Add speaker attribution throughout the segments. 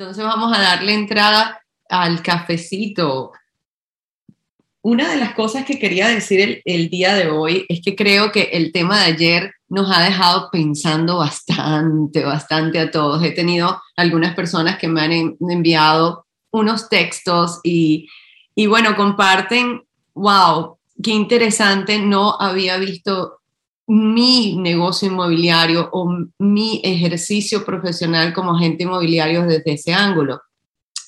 Speaker 1: Entonces vamos a darle entrada al cafecito. Una de las cosas que quería decir el, día de hoy es que creo que el tema de ayer nos ha dejado pensando bastante, bastante a todos. He tenido algunas personas que me han enviado unos textos y, y bueno, comparten, wow, qué interesante, no había visto mi negocio inmobiliario o mi ejercicio profesional como agente inmobiliario desde ese ángulo.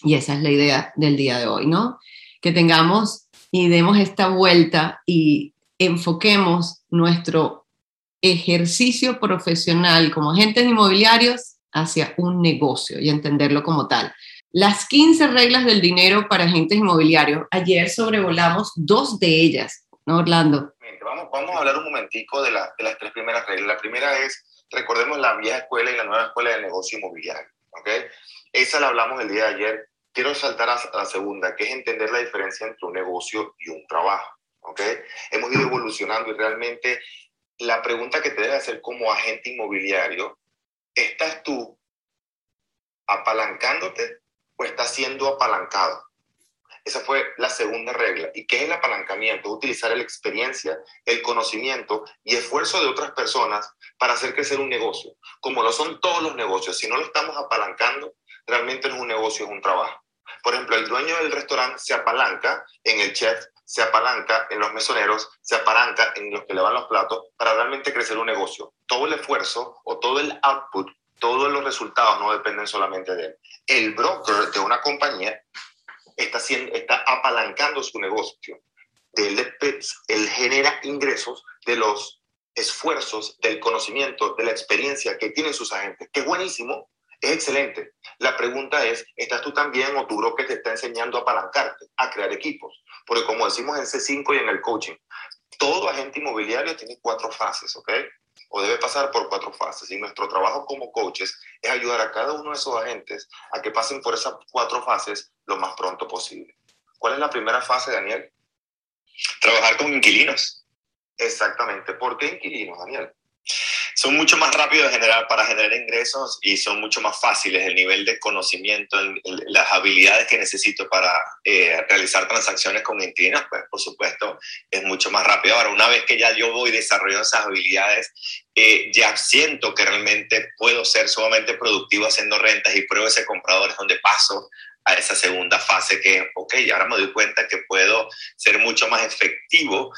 Speaker 1: Y esa es la idea del día de hoy, ¿no? Que tengamos y demos esta vuelta y enfoquemos nuestro ejercicio profesional como agentes inmobiliarios hacia un negocio y entenderlo como tal. Las 15 reglas del dinero para agentes inmobiliarios. Ayer sobrevolamos dos de ellas, ¿no, Orlando?
Speaker 2: Vamos, vamos a hablar un momentico de, la, de las tres primeras reglas. La primera es, recordemos la vieja escuela y la nueva escuela de negocio inmobiliario. ¿ok? Esa la hablamos el día de ayer. Quiero saltar a, la segunda, que es entender la diferencia entre un negocio y un trabajo. ¿ok? Hemos ido evolucionando y realmente la pregunta que te debe hacer como agente inmobiliario, ¿estás tú apalancándote o estás siendo apalancado? Esa fue la segunda regla. ¿Y qué es el apalancamiento? Utilizar la experiencia, el conocimiento y esfuerzo de otras personas para hacer crecer un negocio. Como lo son todos los negocios, si no lo estamos apalancando, realmente no es un negocio, es un trabajo. Por ejemplo, el dueño del restaurante se apalanca en el chef, se apalanca en los mesoneros, se apalanca en los que lavan los platos para realmente crecer un negocio. Todo el esfuerzo o todo el output, todos los resultados no dependen solamente de él. El broker de una compañía está, haciendo, está apalancando su negocio. Él, él genera ingresos de los esfuerzos, del conocimiento, de la experiencia que tienen sus agentes, que es buenísimo, es excelente. La pregunta es, ¿estás tú también o tu broker te está enseñando a apalancarte, a crear equipos? Porque como decimos en C5 y en el coaching, todo agente inmobiliario tiene cuatro fases, ¿ok? O debe pasar por cuatro fases. Y nuestro trabajo como coaches es ayudar a cada uno de esos agentes a que pasen por esas cuatro fases lo más pronto posible. ¿Cuál es la primera fase, Daniel?
Speaker 3: Trabajar con inquilinos.
Speaker 2: Exactamente. ¿Por qué inquilinos, Daniel?
Speaker 3: Son mucho más rápidos de generar, para generar ingresos y son mucho más fáciles. El nivel de conocimiento, las habilidades que necesito para eh, realizar transacciones con inquilinos, pues por supuesto es mucho más rápido. Ahora, una vez que ya yo voy desarrollando esas habilidades, eh, ya siento que realmente puedo ser sumamente productivo haciendo rentas y pruebo ese comprador es donde paso a esa segunda fase que, ok, ahora me doy cuenta que puedo ser mucho más efectivo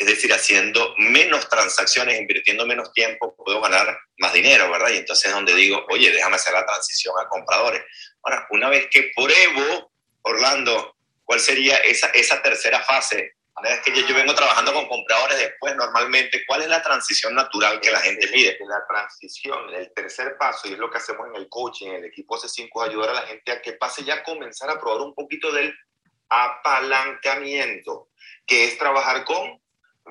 Speaker 3: es decir, haciendo menos transacciones, invirtiendo menos tiempo, puedo ganar más dinero, ¿verdad? Y entonces es donde digo, oye, déjame hacer la transición a compradores. Ahora, una vez que pruebo, Orlando, ¿cuál sería esa, esa tercera fase? Una vez que yo, vengo trabajando con compradores después, normalmente, ¿cuál es la transición natural que la gente pide?
Speaker 2: La transición, el tercer paso, y es lo que hacemos en el coaching, en el equipo C5, es ayudar a la gente a que pase ya a comenzar a probar un poquito del apalancamiento, que es trabajar con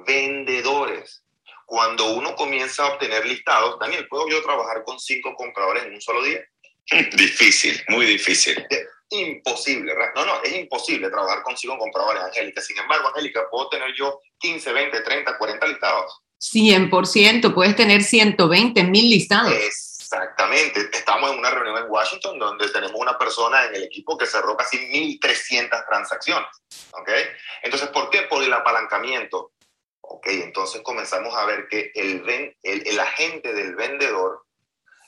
Speaker 2: vendedores. Cuando uno comienza a obtener listados, Daniel, ¿puedo yo trabajar con cinco compradores en un solo día?
Speaker 3: Difícil, muy difícil.
Speaker 2: Imposible, ¿verdad? No, no, es imposible trabajar con cinco compradores, Angélica. Sin embargo, Angélica, puedo tener yo 15, 20, 30, 40 listados.
Speaker 1: 100%, puedes tener 120 mil listados.
Speaker 2: Exactamente. Estamos en una reunión en Washington donde tenemos una persona en el equipo que cerró casi 1.300 transacciones. ¿Ok? Entonces, ¿por qué? Por el apalancamiento. Ok, entonces comenzamos a ver que el, el, el, agente del vendedor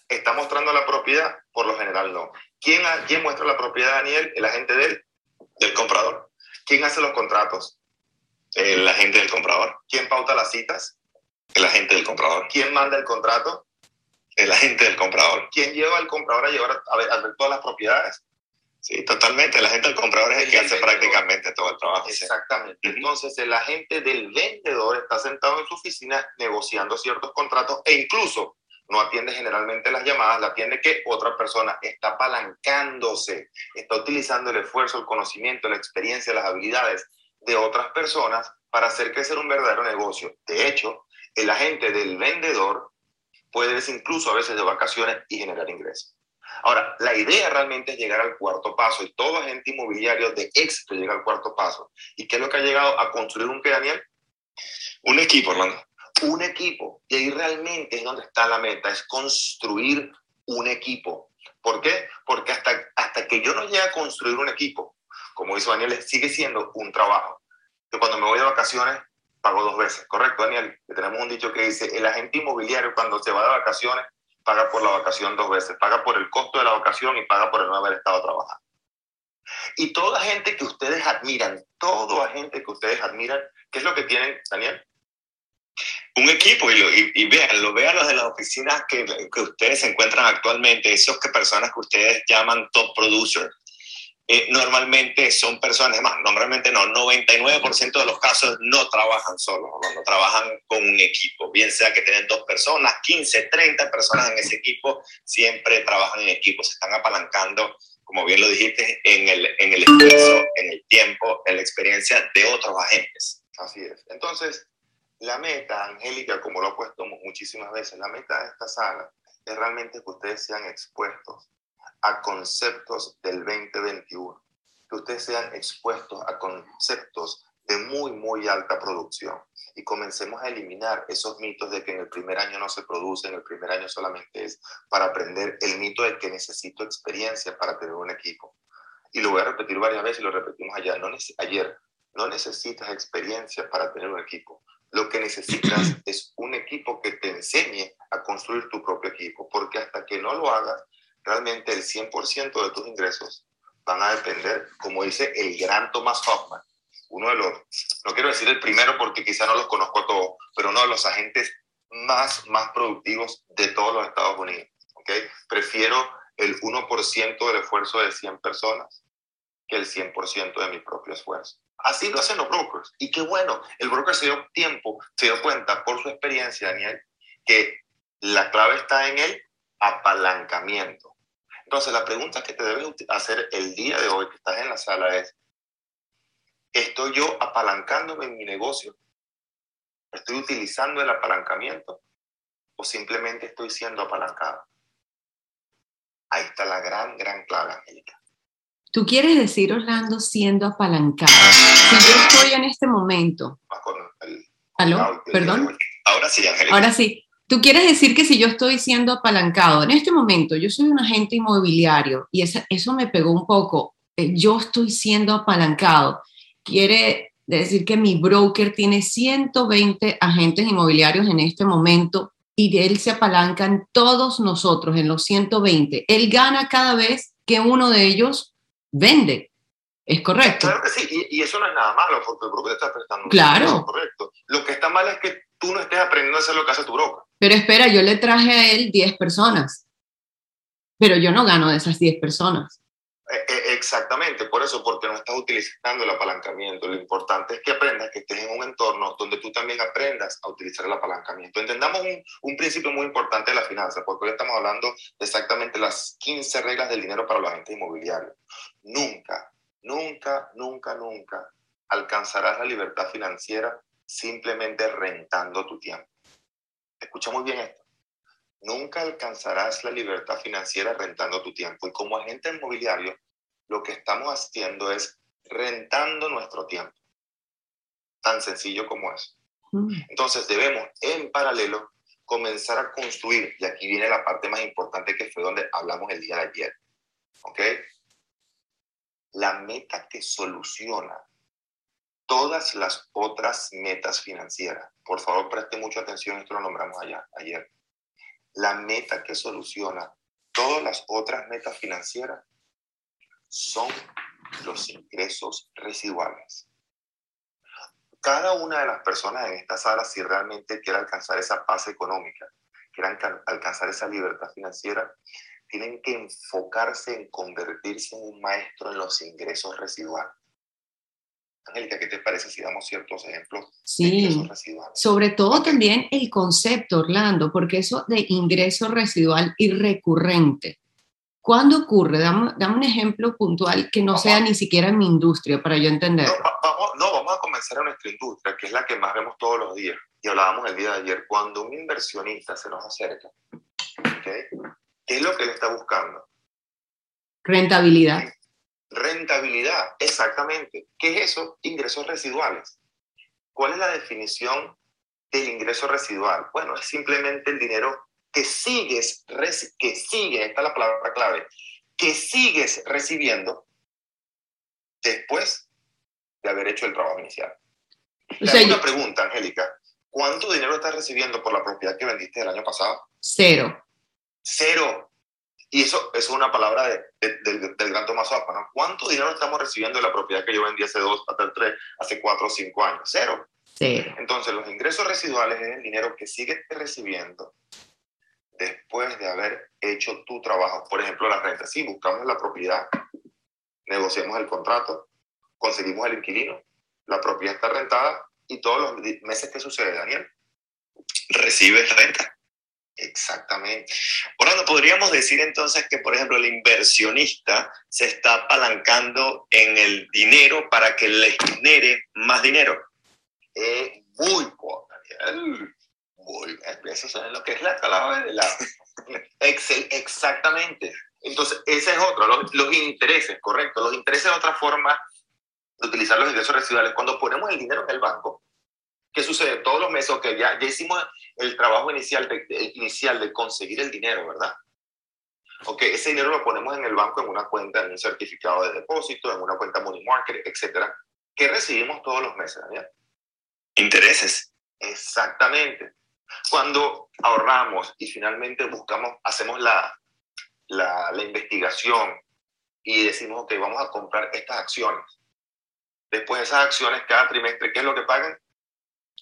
Speaker 2: está mostrando la propiedad, por lo general no. ¿Quién, ¿Quién muestra la propiedad, Daniel? El agente del,
Speaker 3: del comprador.
Speaker 2: ¿Quién hace los contratos?
Speaker 3: El agente del comprador.
Speaker 2: ¿Quién pauta las citas?
Speaker 3: El agente del comprador.
Speaker 2: ¿Quién manda el contrato?
Speaker 3: El agente del comprador.
Speaker 2: ¿Quién lleva al comprador a llevar a ver, a ver todas las propiedades?
Speaker 3: Sí, totalmente. La gente del comprador es el, que hace prácticamente todo el trabajo.
Speaker 2: Exactamente. Entonces, el agente del vendedor está sentado en su oficina negociando ciertos contratos e incluso no atiende generalmente las llamadas, la atiende que otra persona está apalancándose, está utilizando el esfuerzo, el conocimiento, la experiencia, las habilidades de otras personas para hacer crecer un verdadero negocio. De hecho, el agente del vendedor puede irse incluso a veces de vacaciones y generar ingresos. Ahora, la idea realmente es llegar al cuarto paso y todo agente inmobiliario de éxito llega al cuarto paso. ¿Y qué es lo que ha llegado a construir un Daniel?
Speaker 3: Un equipo, hermano.
Speaker 2: Un equipo. Y ahí realmente es donde está la meta, es construir un equipo. ¿Por qué? Porque hasta, hasta que yo no llegue a construir un equipo, como dice Daniel, sigue siendo un trabajo. Que cuando me voy de vacaciones, pago dos veces, ¿correcto, Daniel? Tenemos un dicho que dice, el agente inmobiliario cuando se va de vacaciones, paga por la vacación dos veces, paga por el costo de la vacación y paga por no haber estado trabajando. Y toda gente que ustedes admiran, toda gente que ustedes admiran, ¿qué es lo que tienen, Daniel?
Speaker 3: Un equipo, y, lo, y, véanlo, véanlo de las oficinas que, que, ustedes se encuentran actualmente, esos que personas que ustedes llaman top producer, eh, normalmente son personas, más, normalmente no, 99% de los casos no trabajan solos, no, trabajan con un equipo, bien sea que tienen dos personas, 15, 30 personas en ese equipo, siempre trabajan en equipo, se están apalancando como bien lo dijiste, en el, en el esfuerzo, en el tiempo, en la experiencia de otros agentes.
Speaker 2: Así es. Entonces, la meta, Angélica, como lo he puesto muchísimas veces, la meta de esta sala es realmente que ustedes sean expuestos a conceptos del 2021, que ustedes sean expuestos a conceptos de muy, muy alta producción y comencemos a eliminar esos mitos de que en el primer año no se produce, en el primer año solamente es para aprender el mito de que necesito experiencia para tener un equipo. Y lo voy a repetir varias veces y lo repetimos ayer, no, ayer, no necesitas experiencia para tener un equipo. Lo que necesitas es un equipo que te enseñe a construir tu propio equipo, porque hasta que no lo hagas, realmente el 100% de tus ingresos van a depender, como dice el gran Thomas Hoffman, uno de los, no quiero decir el primero porque quizá no los conozco a todos, pero uno de los agentes más, más productivos de todos los Estados Unidos. ¿okay? Prefiero el 1% del esfuerzo de 100 personas que el 100% de mi propio esfuerzo. Así lo hacen los brokers. Y qué bueno, el broker se dio tiempo, se dio cuenta por su experiencia, Daniel, que la clave está en el apalancamiento. Entonces, la pregunta que te debes hacer el día de hoy que estás en la sala es, ¿Estoy yo apalancándome en mi negocio? ¿Estoy utilizando el apalancamiento? ¿O simplemente estoy siendo apalancado? Ahí está la gran, gran clave, Angélica.
Speaker 1: Tú quieres decir, Orlando, siendo apalancado. Si yo estoy en este momento. ¿Aló? ¿Perdón?
Speaker 3: Ahora sí, Angélica.
Speaker 1: Ahora sí. Tú quieres decir que si yo estoy siendo apalancado, en este momento yo soy un agente inmobiliario y eso, eso me pegó un poco. Eh, yo estoy siendo apalancado quiere decir que mi broker tiene 120 agentes inmobiliarios en este momento y él se apalanca en todos nosotros, en los 120. Él gana cada vez que uno de ellos vende. ¿Es correcto?
Speaker 2: Claro que sí, y, eso no es nada malo porque el broker está prestando.
Speaker 1: Claro.
Speaker 2: correcto. Lo que está mal es que tú no estés aprendiendo a hacer lo que hace tu broker.
Speaker 1: Pero espera, yo le traje a él 10 personas, pero yo no gano de esas 10 personas.
Speaker 2: Eh, eh, exactamente, por eso, porque no estás utilizando el apalancamiento. Lo importante es que aprendas, que estés en un entorno donde tú también aprendas a utilizar el apalancamiento. Entendamos un, un principio muy importante de la finanza, porque hoy estamos hablando de exactamente las 15 reglas del dinero para los agentes inmobiliarios. Nunca, nunca, nunca, nunca alcanzarás la libertad financiera simplemente rentando tu tiempo. Escucha muy bien esto nunca alcanzarás la libertad financiera rentando tu tiempo. Y como agente inmobiliario, lo que estamos haciendo es rentando nuestro tiempo. Tan sencillo como eso. Mm. Entonces debemos en paralelo comenzar a construir, y aquí viene la parte más importante que fue donde hablamos el día de ayer, ¿ok? La meta que soluciona todas las otras metas financieras. Por favor, preste mucha atención, esto lo nombramos allá, ayer la meta que soluciona todas las otras metas financieras son los ingresos residuales. Cada una de las personas en esta sala, si realmente quiere alcanzar esa paz económica, quiere alcanzar esa libertad financiera, tienen que enfocarse en convertirse en un maestro en los ingresos residuales. Angélica, ¿qué te parece si damos ciertos ejemplos
Speaker 1: sí, de ingresos residuales? Sobre todo también el concepto, Orlando, porque eso de ingreso residual y recurrente. ¿Cuándo ocurre? Dame, un ejemplo puntual que no sea ni siquiera en mi industria para yo entender.
Speaker 2: No, vamos, no, vamos a comenzar en nuestra industria, que es la que más vemos todos los días. Y hablábamos el día de ayer, cuando un inversionista se nos acerca, ¿qué es lo que le está buscando?
Speaker 1: Rentabilidad.
Speaker 2: Rentabilidad, exactamente. ¿Qué es eso? Ingresos residuales. ¿Cuál es la definición del ingreso residual? Bueno, es simplemente el dinero que sigues, que sigue, esta es la palabra clave, que sigues recibiendo después de haber hecho el trabajo inicial.
Speaker 1: O sea,
Speaker 2: una pregunta, Angélica. ¿Cuánto dinero estás recibiendo por la propiedad que vendiste el año pasado?
Speaker 1: cero.
Speaker 2: Cero. Y eso, eso es una palabra de- de- del- del gran Tomás Opa, ¿no? ¿Cuánto dinero estamos recibiendo de la propiedad que yo vendí hace dos, hace tres, hace cuatro o cinco años? Cero.
Speaker 1: Cero.
Speaker 2: Entonces, los ingresos residuales es el dinero que sigues recibiendo después de haber hecho tu trabajo. Por ejemplo, la renta. Si buscamos la propiedad, negociamos el contrato, conseguimos el inquilino, la propiedad está rentada y todos los meses que sucede, Daniel.
Speaker 3: Recibes renta.
Speaker 2: Exactamente.
Speaker 3: Orlando, podríamos decir entonces que, por ejemplo, el inversionista se está apalancando en el dinero para que le genere más dinero.
Speaker 2: Eh, muy. Muy bien. Eso es lo que es la palabra de la... Excel, exactamente. Entonces, esa es otra, los, los intereses, correcto. Los intereses es otra forma de utilizar los ingresos residuales. Cuando ponemos el dinero en el banco, ¿qué sucede? Todos los meses, ok, ya, ya hicimos el trabajo inicial de, de- inicial de conseguir el dinero, ¿verdad? Ok, ese dinero lo ponemos en el banco en una cuenta, en un certificado de depósito, en una cuenta money market, etcétera. ¿Qué recibimos todos los meses, Daniel?
Speaker 3: Intereses.
Speaker 2: Exactamente. Cuando ahorramos y finalmente buscamos, hacemos la, la, la investigación y decimos, ok, vamos a comprar estas acciones. Después de esas acciones, cada trimestre, ¿qué es lo que pagan?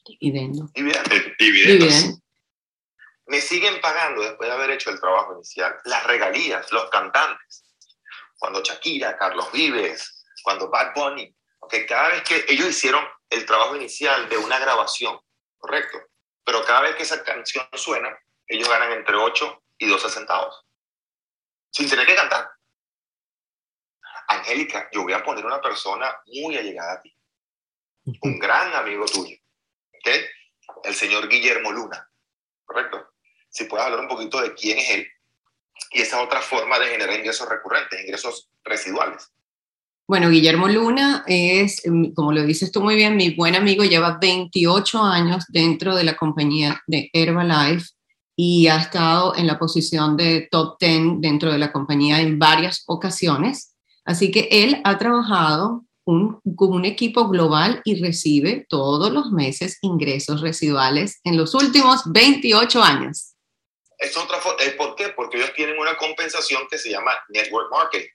Speaker 1: Dividendo.
Speaker 2: Dividendos.
Speaker 3: eh, Dividendos.
Speaker 1: Dividendo.
Speaker 2: Me siguen pagando después de haber hecho el trabajo inicial. Las regalías, los cantantes. Cuando Shakira, Carlos Vives, cuando Bad Bunny. ok, cada vez que ellos hicieron el trabajo inicial de una grabación, ¿correcto? Pero cada vez que esa canción suena, ellos ganan entre 8 y 12 centavos. Sin tener que cantar. Angélica, yo voy a poner una persona muy allegada a ti. Un gran amigo tuyo. El señor Guillermo Luna. ¿Correcto? Si puedes hablar un poquito de quién es él. Y esa otra forma de generar ingresos recurrentes, ingresos residuales.
Speaker 1: Bueno, Guillermo Luna es, mm, como lo dices tú muy bien, mi buen amigo, lleva 28 años dentro de la compañía de Herbalife y ha estado en la posición de top 10 dentro de la compañía en varias ocasiones. Así que él ha trabajado un- un equipo global y recibe todos los meses ingresos residuales en los últimos 28 años.
Speaker 2: Es otra eh, ¿Por qué? Porque ellos tienen una compensación que se llama network marketing.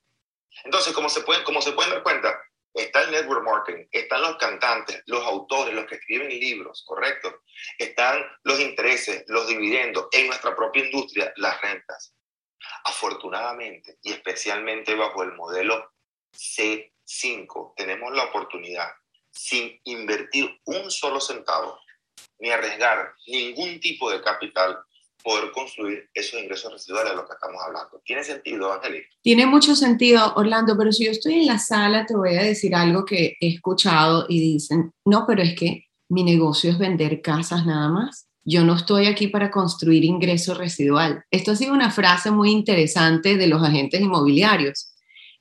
Speaker 2: Entonces, como se pueden, como se pueden dar cuenta, está el network marketing, están los cantantes, los autores, los que escriben libros, ¿correcto? Están los intereses, los dividendos, en nuestra propia industria, las rentas. Afortunadamente, y especialmente bajo el modelo C5, tenemos la oportunidad, sin invertir un solo centavo, ni arriesgar ningún tipo de capital, poder construir esos ingresos residuales de los que estamos hablando. ¿Tiene sentido, Angélica?
Speaker 1: Tiene mucho sentido, Orlando, pero si yo estoy en la sala, te voy a decir algo que he escuchado y dicen, no, pero es que mi negocio es vender casas nada más. Yo no estoy aquí para construir ingreso residual. Esto ha sido una frase muy interesante de los agentes inmobiliarios.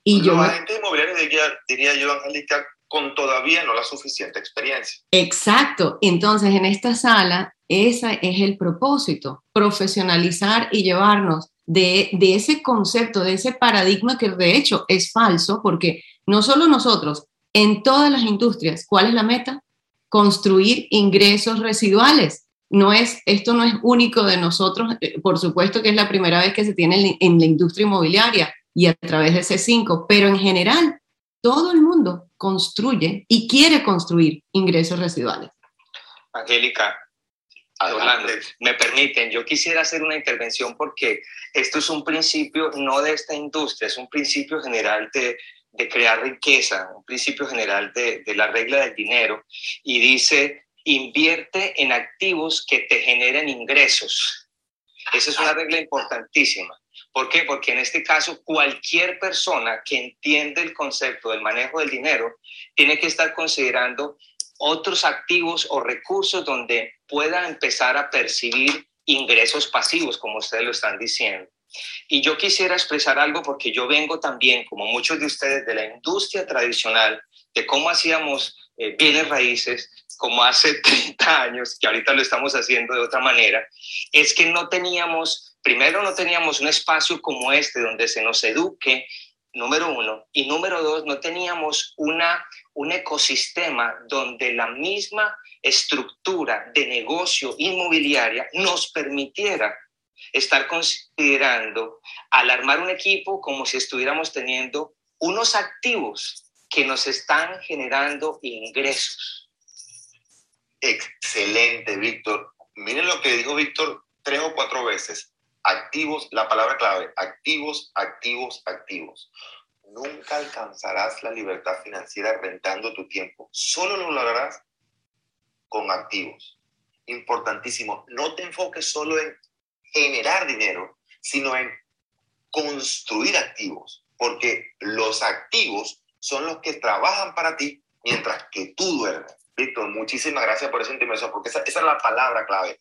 Speaker 1: Y yo,
Speaker 2: Los
Speaker 1: me-
Speaker 2: agentes inmobiliarios, diría, diría yo, Angélica, con todavía no la suficiente experiencia.
Speaker 1: exacto, entonces en esta sala, ese es el propósito, profesionalizar y llevarnos de, de ese concepto, de ese paradigma que de hecho es falso, porque no solo nosotros, en todas las industrias, ¿cuál es la meta? Construir ingresos residuales. No es, esto no es único de nosotros, eh, por supuesto que es la primera vez que se tiene en, en la industria inmobiliaria y a través de C5, pero en general todo el mundo construye y quiere construir ingresos residuales.
Speaker 4: Angélica, me permiten, yo quisiera hacer una intervención porque esto es un principio no de esta industria, es un principio general de, de crear riqueza, un principio general de, de la regla del dinero y dice, invierte en activos que te generen ingresos. Esa es una regla importantísima. ¿Por qué? Porque en este caso cualquier persona que entiende el concepto del manejo del dinero tiene que estar considerando otros activos o recursos donde pueda empezar a percibir ingresos pasivos, como ustedes lo están diciendo. Y yo quisiera expresar algo porque yo vengo también, como muchos de ustedes, de la industria tradicional, de cómo hacíamos eh, bienes raíces como hace 30 años, que ahorita lo estamos haciendo de otra manera, es que no teníamos, primero no teníamos un espacio como este donde se nos eduque, número uno, y número dos, no teníamos una, un ecosistema donde la misma estructura de negocio inmobiliaria nos permitiera estar considerando al armar un equipo como si estuviéramos teniendo unos activos que nos están generando ingresos.
Speaker 2: Excelente, Víctor. Miren lo que dijo Víctor tres o cuatro veces. Activos, la palabra clave, activos, activos, activos. Nunca alcanzarás la libertad financiera rentando tu tiempo. Solo lo lograrás con activos. Importantísimo. No te enfoques solo en generar dinero, sino en construir activos, porque los activos son los que trabajan para ti mientras que tú duermes. Víctor, muchísimas gracias por esa intervención, porque esa, esa es la palabra clave.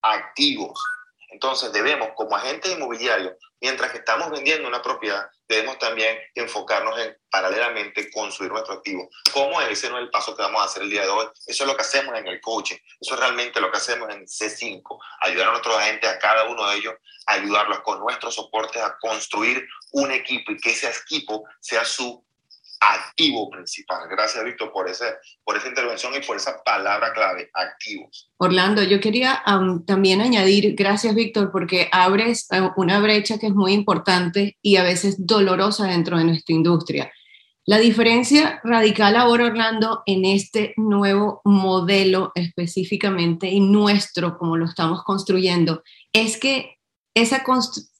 Speaker 2: Activos. Entonces debemos, como agentes inmobiliarios, mientras que estamos vendiendo una propiedad, debemos también enfocarnos en paralelamente construir nuestro activo. ¿Cómo es? Ese no es el paso que vamos a hacer el día de hoy. Eso es lo que hacemos en el coaching. Eso es realmente lo que hacemos en C5. Ayudar a nuestros agentes, a cada uno de ellos, ayudarlos con nuestro soporte a construir un equipo y que ese equipo sea su activo principal. Gracias, Víctor, por, por esa intervención y por esa palabra clave, activos.
Speaker 1: Orlando, yo quería también añadir, gracias, Víctor, porque abres eh, una brecha que es muy importante y a veces dolorosa dentro de nuestra industria. La diferencia radical ahora, Orlando, en este nuevo modelo específicamente y nuestro, como lo estamos construyendo, es que esa,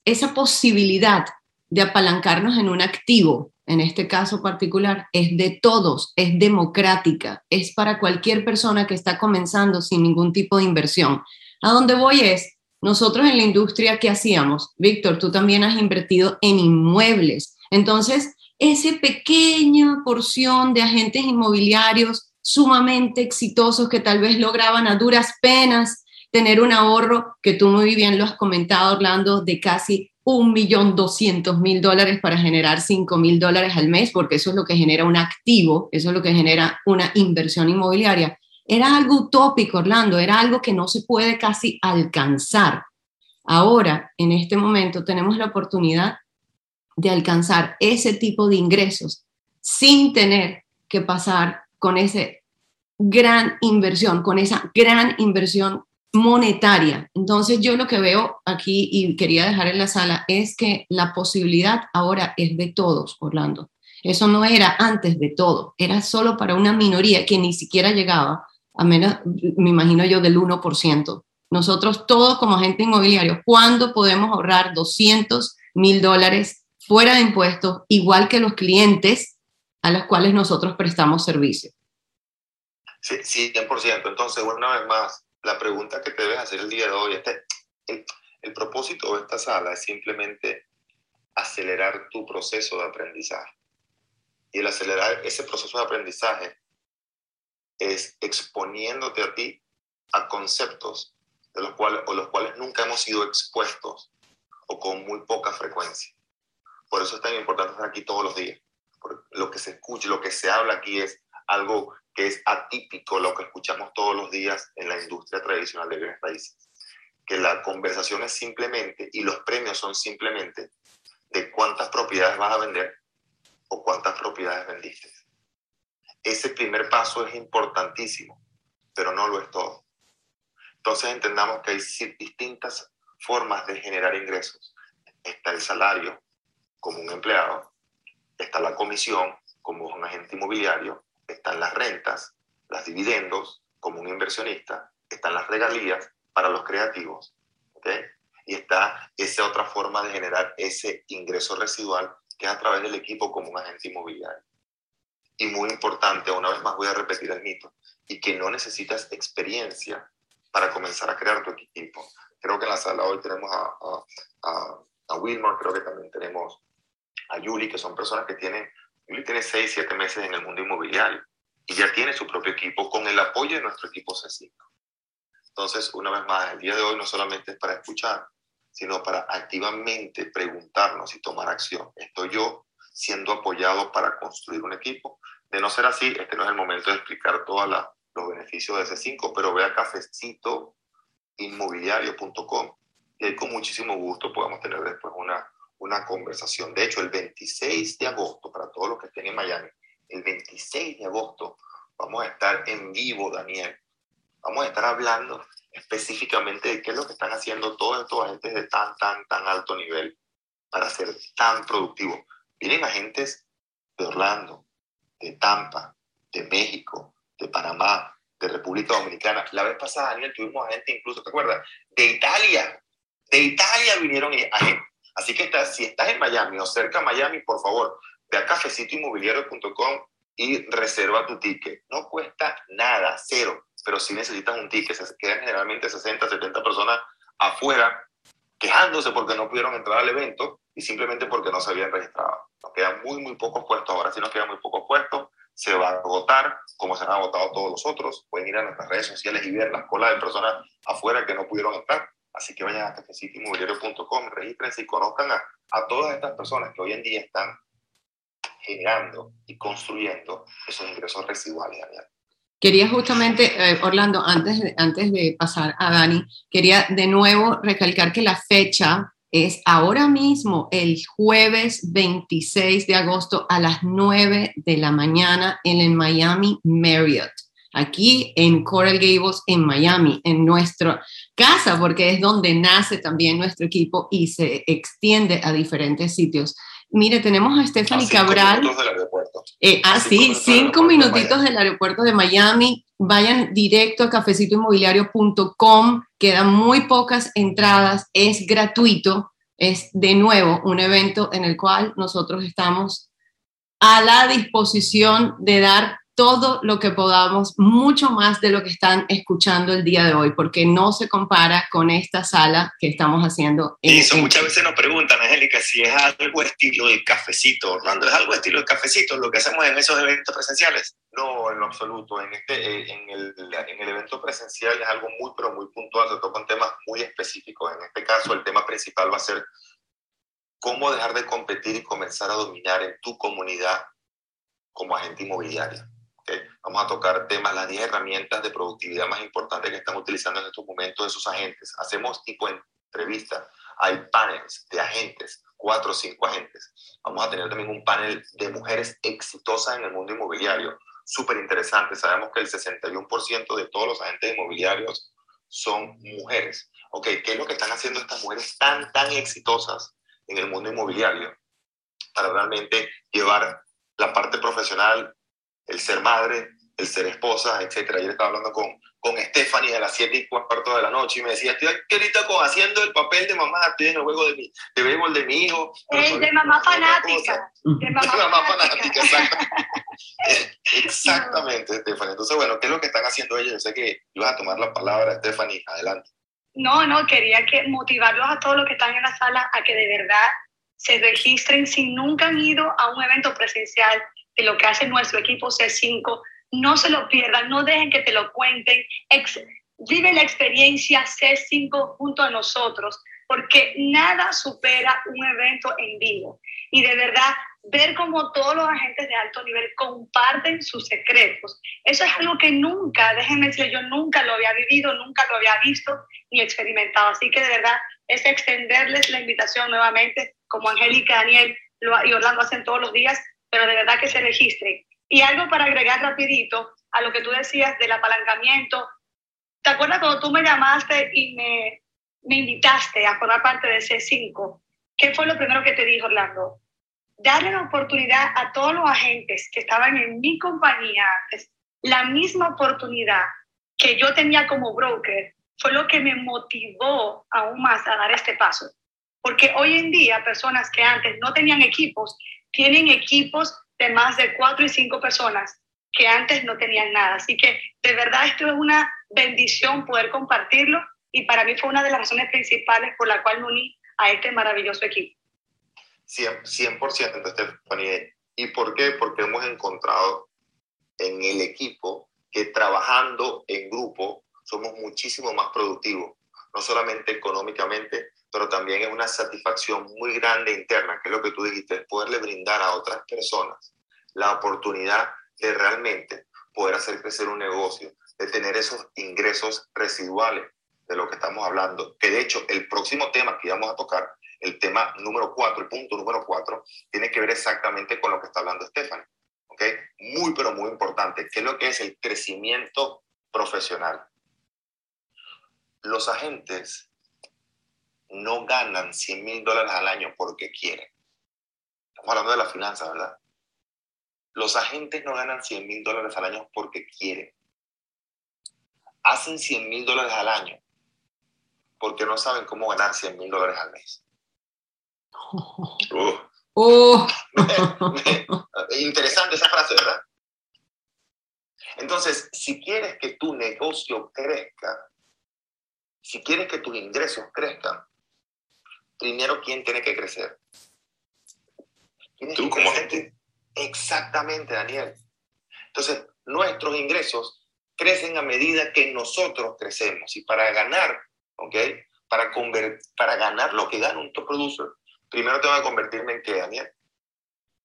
Speaker 1: esa posibilidad de apalancarnos en un activo en este caso particular, es de todos, es democrática, es para cualquier persona que está comenzando sin ningún tipo de inversión. A dónde voy es, nosotros en la industria, ¿qué hacíamos? Víctor, tú también has invertido en inmuebles. Entonces, esa pequeña porción de agentes inmobiliarios sumamente exitosos que tal vez lograban a duras penas tener un ahorro que tú muy bien lo has comentado, Orlando, de casi un millón doscientos mil dólares para generar cinco mil dólares al mes, porque eso es lo que genera un activo, eso es lo que genera una inversión inmobiliaria. Era algo utópico, Orlando, era algo que no se puede casi alcanzar. Ahora, en este momento, tenemos la oportunidad de alcanzar ese tipo de ingresos sin tener que pasar con esa gran inversión, con esa gran inversión monetaria. Entonces yo lo que veo aquí y quería dejar en la sala es que la posibilidad ahora es de todos, Orlando. Eso no era antes de todo, era solo para una minoría que ni siquiera llegaba, a menos, me imagino yo, del 1%. Nosotros todos como agente inmobiliario, ¿cuándo podemos ahorrar 200 mil dólares fuera de impuestos, igual que los clientes a los cuales nosotros prestamos servicio?
Speaker 2: Sí, 100%. Entonces, una vez más, la pregunta que te debes hacer el día de hoy, este, el, propósito de esta sala es simplemente acelerar tu proceso de aprendizaje. Y el acelerar ese proceso de aprendizaje es exponiéndote a ti a conceptos de los cuales, o los cuales nunca hemos sido expuestos o con muy poca frecuencia. Por eso es tan importante estar aquí todos los días. Porque lo que se escucha, lo que se habla aquí es algo que es atípico lo que escuchamos todos los días en la industria tradicional de bienes raíces. Que la conversación es simplemente, y los premios son simplemente, de cuántas propiedades vas a vender o cuántas propiedades vendiste. Ese primer paso es importantísimo, pero no lo es todo. Entonces entendamos que hay distintas formas de generar ingresos. Está el salario como un empleado, está la comisión como un agente inmobiliario, están las rentas, las dividendos como un inversionista, están las regalías para los creativos, Y está esa otra forma de generar ese ingreso residual que es a través del equipo como un agente inmobiliario. Y muy importante, una vez más voy a repetir el mito, y que no necesitas experiencia para comenzar a crear tu equipo. Creo que en la sala hoy tenemos a, a, a Wilmar, creo que también tenemos a Yuli, que son personas que tienen Yuli tiene 6, 7 meses en el mundo inmobiliario y ya tiene su propio equipo con el apoyo de nuestro equipo C5. Entonces, una vez más, el día de hoy no solamente es para escuchar, sino para activamente preguntarnos y tomar acción. ¿Estoy yo siendo apoyados para construir un equipo. De no ser así, este no es el momento de explicar todos los beneficios de C5, pero ve a cafecitoinmobiliario.com y ahí con muchísimo gusto podemos tener después una, una conversación. De hecho, el 26 de agosto, para todos los que estén en Miami, el 26 de agosto vamos a estar en vivo, Daniel. Vamos a estar hablando específicamente de qué es lo que están haciendo todos estos agentes de tan, tan, tan alto nivel para ser tan productivos. Vienen agentes de Orlando, de Tampa, de México, de Panamá, de República Dominicana. La vez pasada, Daniel, tuvimos agentes incluso, ¿te acuerdas? De Italia. De Italia vinieron agentes. Así que si estás en Miami o cerca de Miami, por favor, ve a cafecitoinmobiliario.com y reserva tu ticket. No cuesta nada, cero, pero si necesitas un ticket. Se quedan generalmente 60, 70 personas afuera quejándose porque no pudieron entrar al evento y simplemente porque no se habían registrado. Nos quedan muy, muy pocos puestos. Ahora sí nos quedan muy pocos puestos. Se va a agotar, como se han agotado todos los otros. Pueden ir a nuestras redes sociales y ver las colas de personas afuera que no pudieron entrar. Así que vayan a cafecitoinmobiliario.com, regístrense y conozcan a, a todas estas personas que hoy en día están generando y construyendo esos ingresos residuales.
Speaker 1: Quería justamente, eh, Orlando, antes antes de pasar a Dani, quería de nuevo recalcar que la fecha es ahora mismo, el jueves 26 de agosto a las 9 de la mañana en el Miami Marriott, aquí en Coral Gables, en Miami, en nuestra casa, porque es donde nace también nuestro equipo y se extiende a diferentes sitios. Mire, tenemos a Stephanie Cabral.
Speaker 2: Minutos del aeropuerto.
Speaker 1: Eh, ah, sí, cinco minutitos del aeropuerto de Miami. Vayan directo a cafecitoinmobiliario.com. Quedan muy pocas entradas. Es gratuito. Es de nuevo un evento en el cual nosotros estamos a la disposición de dar todo lo que podamos, mucho más de lo que están escuchando el día de hoy, porque no se compara con esta sala que estamos haciendo.
Speaker 3: En, eso muchas veces nos preguntan, Angélica, si es algo estilo el cafecito, Orlando, ¿es algo estilo el cafecito lo que hacemos en esos eventos presenciales?
Speaker 2: No, en lo absoluto. En, este, eh, en, el, en el evento presencial es algo muy, pero muy puntual, se tocan temas muy específicos. En este caso, el tema principal va a ser cómo dejar de competir y comenzar a dominar en tu comunidad como agente inmobiliario Vamos a tocar temas, las 10 herramientas de productividad más importantes que están utilizando en estos momentos esos agentes. Hacemos tipo entrevista. Hay paneles de agentes, cuatro o cinco agentes. Vamos a tener también un panel de mujeres exitosas en el mundo inmobiliario. Súper interesante. Sabemos que el 61% de todos los agentes inmobiliarios son mujeres. Ok, ¿qué es lo que están haciendo estas mujeres tan, tan exitosas en el mundo inmobiliario para realmente llevar la parte profesional el ser madre, el ser esposa, etc. Ayer estaba hablando con, con Stephanie a las 7 y cuarto de la noche y me decía, estoy aquí ahorita con, haciendo el papel de mamá, estoy en el juego de, mi, de béisbol de mi hijo.
Speaker 5: El de mamá fanática. De mamá, fanática,
Speaker 2: exactamente, Stephanie. Entonces, bueno, ¿qué es lo que están haciendo ellos? Yo sé que ibas a tomar la palabra, Stephanie, adelante.
Speaker 5: No, no, quería que motivarlos a todos los que están en la sala a que de verdad se registren si nunca han ido a un evento presencial de lo que hace nuestro equipo C5. No se lo pierdan, no dejen que te lo cuenten. vive la experiencia C5 junto a nosotros, porque nada supera un evento en vivo. Y de verdad, ver cómo todos los agentes de alto nivel comparten sus secretos. Eso es algo que nunca, déjenme decir, yo nunca lo había vivido, nunca lo había visto ni experimentado. Así que de verdad es extenderles la invitación nuevamente, como Angélica, Daniel y Orlando hacen todos los días, pero de verdad que se registre. Y algo para agregar rapidito a lo que tú decías del apalancamiento. ¿Te acuerdas cuando tú me llamaste y me, me invitaste a formar parte de C5? ¿Qué fue lo primero que te dijo Orlando? Darle la oportunidad a todos los agentes que estaban en mi compañía antes, la misma oportunidad que yo tenía como broker, fue lo que me motivó aún más a dar este paso. Porque hoy en día, personas que antes no tenían equipos, tienen equipos de más de cuatro y cinco personas que antes no tenían nada. Así que de verdad esto es una bendición poder compartirlo y para mí fue una de las razones principales por la cual me uní a este maravilloso equipo.
Speaker 2: 100%, 100% Stephanie. ¿Y por qué? Porque hemos encontrado en el equipo que trabajando en grupo somos muchísimo más productivos. No solamente económicamente, pero también es una satisfacción muy grande interna, que es lo que tú dijiste, es poderle brindar a otras personas la oportunidad de realmente poder hacer crecer un negocio, de tener esos ingresos residuales de lo que estamos hablando. Que de hecho, el próximo tema que vamos a tocar, el tema número cuatro, el punto número cuatro, tiene que ver exactamente con lo que está hablando Stephanie. ¿Ok? Muy, pero muy importante. ¿Qué es lo que es el crecimiento profesional? Los agentes no ganan 100 mil dólares al año porque quieren. Estamos hablando de la finanza, ¿verdad? Los agentes no ganan 100 mil dólares al año porque quieren. Hacen 100 mil dólares al año porque no saben cómo ganar 100 mil dólares al mes.
Speaker 1: Uh.
Speaker 2: Interesante esa frase, ¿verdad? Entonces, si quieres que tu negocio crezca, si quieres que tus ingresos crezcan, primero, ¿quién tiene que crecer?
Speaker 3: Tú como gente.
Speaker 2: Exactamente, Daniel. Entonces, nuestros ingresos crecen a medida que nosotros crecemos. Y para ganar, ¿ok? Para, para ganar lo que gana un top producer, primero tengo que convertirme en qué, Daniel?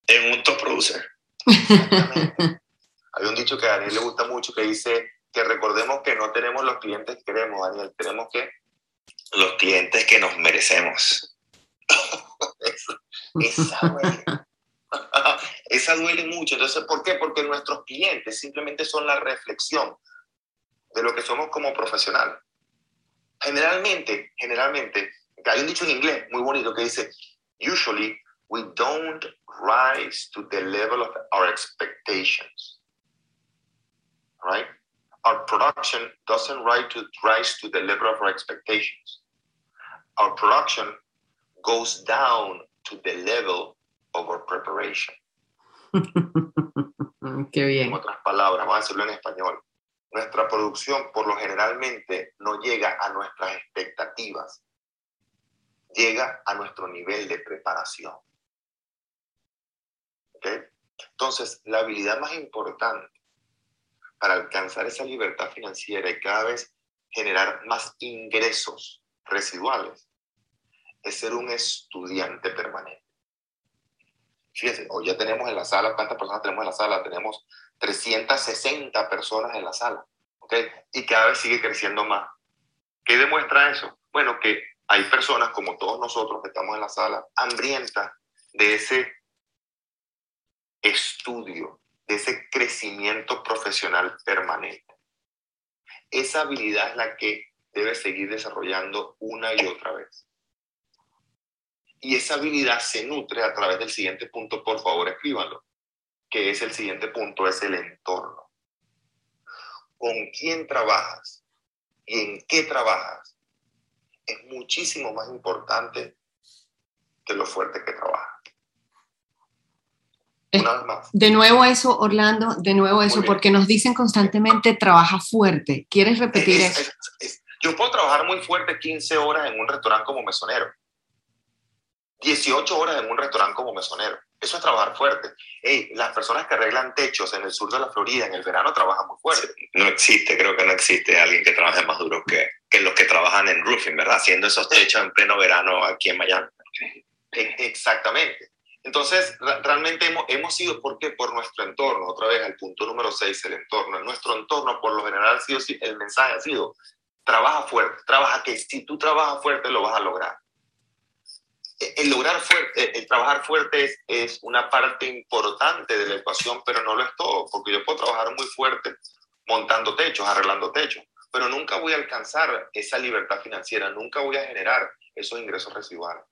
Speaker 3: En un top producer.
Speaker 2: Exactamente. Hay un dicho que a Daniel le gusta mucho que dice que recordemos que no tenemos los clientes que queremos, Daniel, tenemos que
Speaker 3: los clientes que nos merecemos.
Speaker 2: esa, duele. esa duele mucho. Entonces, ¿por qué? Porque nuestros clientes simplemente son la reflexión de lo que somos como profesional. Generalmente, generalmente, hay un dicho en inglés muy bonito que dice, usually we don't rise to the level of our expectations. Right? Our production doesn't rise to, rise to the level of our expectations. Our production goes down to the level of our preparation.
Speaker 1: Qué bien.
Speaker 2: En otras palabras, vamos a decirlo en español. Nuestra producción por lo generalmente no llega a nuestras expectativas, llega a nuestro nivel de preparación. ¿Okay? Entonces, la habilidad más importante para alcanzar esa libertad financiera y cada vez generar más ingresos residuales es ser un estudiante permanente. Fíjense, hoy ya tenemos en la sala, ¿cuántas personas tenemos en la sala? Tenemos 360 personas en la sala, ¿ok? Y cada vez sigue creciendo más. ¿Qué demuestra eso? Bueno, que hay personas como todos nosotros que estamos en la sala, hambrientas de ese estudio, de ese crecimiento profesional permanente. Esa habilidad es la que debe seguir desarrollando una y otra vez. Y esa habilidad se nutre a través del siguiente punto, por favor escríbanlo, que es el siguiente punto, es el entorno. ¿Con quién trabajas y en qué trabajas? Es muchísimo más importante que lo fuerte que trabajas. Una vez más.
Speaker 1: De nuevo eso, Orlando, de nuevo eso, porque nos dicen constantemente trabaja fuerte. ¿Quieres repetir eso?
Speaker 2: yo puedo trabajar muy fuerte 15 horas en un restaurante como mesonero 18 horas en un restaurante como mesonero. Eso es trabajar fuerte. Hey, las personas que arreglan techos en el sur de la Florida en el verano trabajan muy fuerte.
Speaker 3: No existe, creo que no existe alguien que trabaje más duro que, que los que trabajan en roofing, ¿verdad? Haciendo esos techos en pleno verano aquí en Miami.
Speaker 2: E, exactamente. Entonces, realmente hemos, hemos sido, ¿por qué? Por nuestro entorno, otra vez al punto número 6, el entorno. En nuestro entorno, por lo general, ha sido, el mensaje ha sido, trabaja fuerte, trabaja que si tú trabajas fuerte lo vas a lograr el lograr fuerte, el trabajar fuerte es, una parte importante de la ecuación, pero no lo es todo, porque yo puedo trabajar muy fuerte montando techos, arreglando techos, pero nunca voy a alcanzar esa libertad financiera, nunca voy a generar esos ingresos residuales.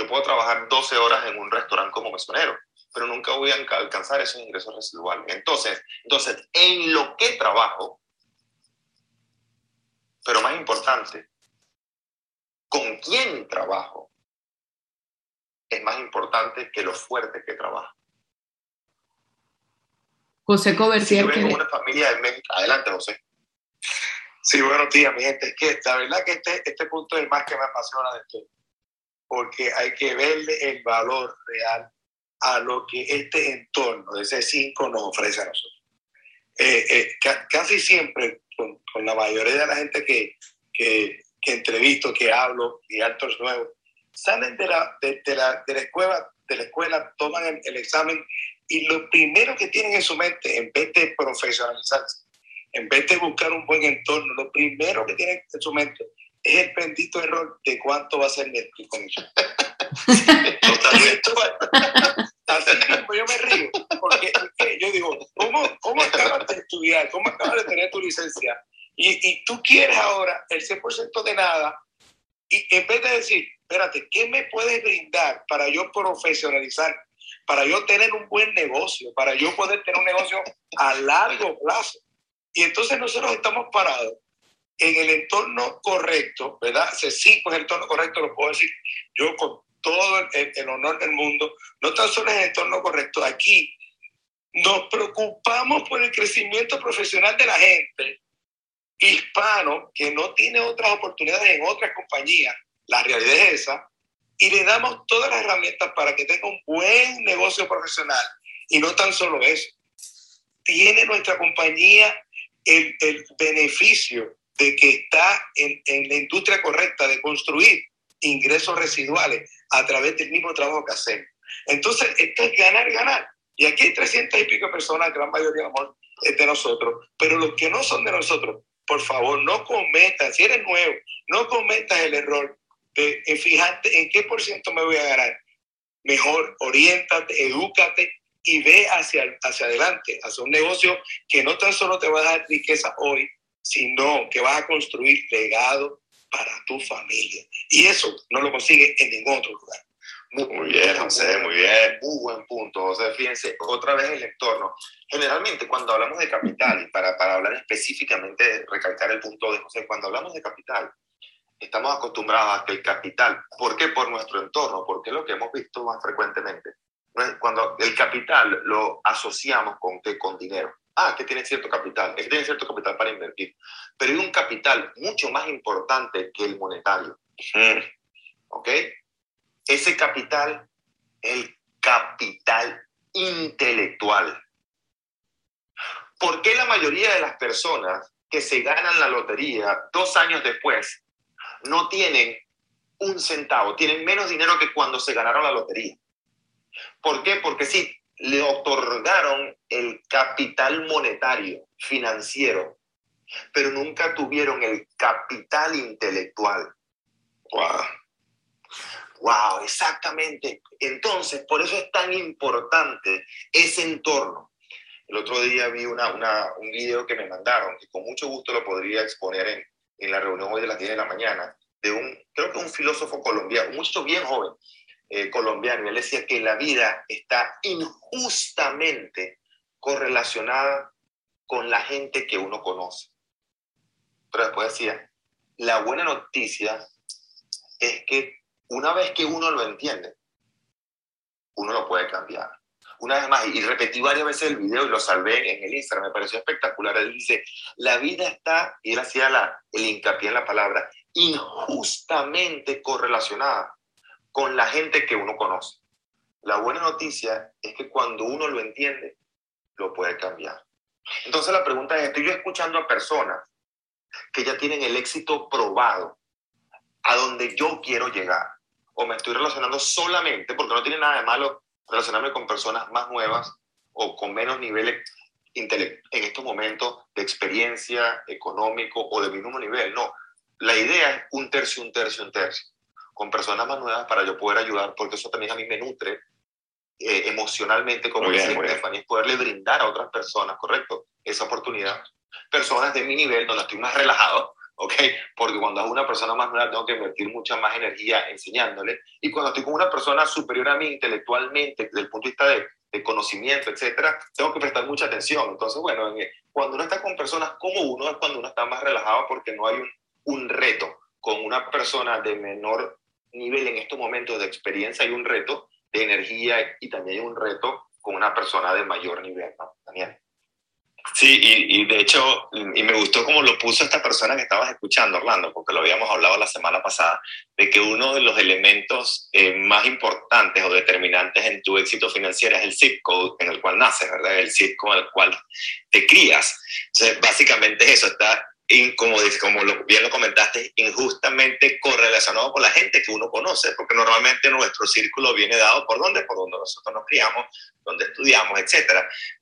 Speaker 2: Yo puedo trabajar 12 horas en un restaurante como mesonero, pero nunca voy a alcanzar esos ingresos residuales. Entonces, entonces en lo que trabajo, pero más importante, con quién trabajo, es más importante que lo fuerte que trabaja.
Speaker 1: José Cobertier.
Speaker 2: Si una familia de México, adelante, José.
Speaker 6: Sí, buenos días, mi gente. Es que la verdad que este, este punto es el más que me apasiona de todo, porque hay que verle el valor real a lo que este entorno de ese 5 nos ofrece a nosotros. Eh, eh, casi siempre, con, con, la mayoría de la gente que, que que entrevisto, que hablo, y altos nuevos, salen de la, de, la, de la escuela, de la escuela, toman el, el, examen y lo primero que tienen en su mente, en vez de profesionalizarse, en vez de buscar un buen entorno, lo primero que tienen en su mente es el bendito error de cuánto va a ser mi comisión. Así mismo yo me río, porque yo digo, ¿cómo, ¿cómo acabas de estudiar? ¿Cómo acabas de tener tu licencia? Y, y tú quieres ahora el 100% de nada, y en vez de decir, espérate, ¿qué me puedes brindar para yo profesionalizar, para yo tener un buen negocio, para yo poder tener un negocio a largo plazo? Y entonces nosotros estamos parados en el entorno correcto, ¿verdad? Se sí, pues el entorno correcto lo puedo decir yo con todo el, honor del mundo, no tan solo en el entorno correcto, aquí nos preocupamos por el crecimiento profesional de la gente hispano que no tiene otras oportunidades en otras compañías, la realidad es esa, y le damos todas las herramientas para que tenga un buen negocio profesional. Y no tan solo eso, tiene nuestra compañía el, el beneficio de que está en, en la industria correcta de construir ingresos residuales a través del mismo trabajo que hacemos. Entonces, esto es ganar, ganar. Y aquí hay 300 y pico personas, gran mayoría amor, es de nosotros, pero los que no son de nosotros, por favor, no cometas, si eres nuevo, no cometas el error de, fijarte en qué por ciento me voy a ganar. Mejor, oriéntate, edúcate y ve hacia, hacia adelante, hacia un negocio que no tan solo te va a dar riqueza hoy, sino que vas a construir legado para tu familia. Y eso no lo consigue en ningún otro lugar.
Speaker 2: Muy, bien, José, muy bien. Muy buen punto, José. Fíjense, otra vez el entorno. Generalmente, cuando hablamos de capital, y para, para hablar específicamente, recalcar el punto de José, cuando hablamos de capital, estamos acostumbrados a que el capital, ¿por qué? Por nuestro entorno, porque es lo que hemos visto más frecuentemente. Cuando el capital lo asociamos con, con dinero. Ah, que tiene cierto capital, que tiene cierto capital para invertir. Pero hay un capital mucho más importante que el monetario. ¿Ok? Ese capital, el capital intelectual. ¿Por qué la mayoría de las personas que se ganan la lotería dos años después no tienen un centavo, tienen menos dinero que cuando se ganaron la lotería? ¿Por qué? Porque sí, le otorgaron el capital monetario, financiero, pero nunca tuvieron el capital intelectual. ¡Wow! ¡Wow! Exactamente. Entonces, por eso es tan importante ese entorno. El otro día vi una, un video que me mandaron, que con mucho gusto lo podría exponer en, en la reunión hoy de las 10 de la mañana, de un, creo que un filósofo colombiano, un muchacho bien joven, eh, colombiano, él decía que la vida está injustamente correlacionada con la gente que uno conoce. Pero después decía, la buena noticia es que una vez que uno lo entiende, uno lo puede cambiar. Una vez más, y repetí varias veces el video y lo salvé en el Instagram, me pareció espectacular. Él dice, la vida está, y él hacía la, el hincapié en la palabra, injustamente correlacionada con la gente que uno conoce. La buena noticia es que cuando uno lo entiende, lo puede cambiar. Entonces la pregunta es, estoy yo escuchando a personas que ya tienen el éxito probado a donde yo quiero llegar, o me estoy relacionando solamente, porque no tiene nada de malo relacionarme con personas más nuevas o con menos niveles en estos momentos de experiencia económico o de mismo nivel, no. La idea es un tercio, un tercio, un tercio con personas más nuevas para yo poder ayudar, porque eso también a mí me nutre eh, emocionalmente, como dice Stephanie, poderle brindar a otras personas, ¿correcto? Esa oportunidad. Personas de mi nivel, donde estoy más relajado, ¿ok? Porque cuando es una persona más nueva tengo que invertir mucha más energía enseñándole. Y cuando estoy con una persona superior a mí intelectualmente, desde el punto de vista de, de conocimiento, etcétera, tengo que prestar mucha atención. Entonces, bueno, cuando uno está con personas como uno, es cuando uno está más relajado porque no hay un, un reto. Con una persona de menor nivel en estos momentos de experiencia hay un reto de energía y también hay un reto con una persona de mayor nivel, ¿no? Daniel.
Speaker 3: Sí, y, de hecho, y me gustó como lo puso esta persona que estabas escuchando, Orlando, porque lo habíamos hablado la semana pasada, de que uno de los elementos eh, más importantes o determinantes en tu éxito financiero es el zip code en el cual naces, ¿verdad? El zip con el cual te crías. Entonces, básicamente eso, está como, como lo, bien lo comentaste, injustamente correlacionado con la gente que uno conoce, porque normalmente nuestro círculo viene dado por dónde, por donde nosotros nos criamos, donde estudiamos, etc.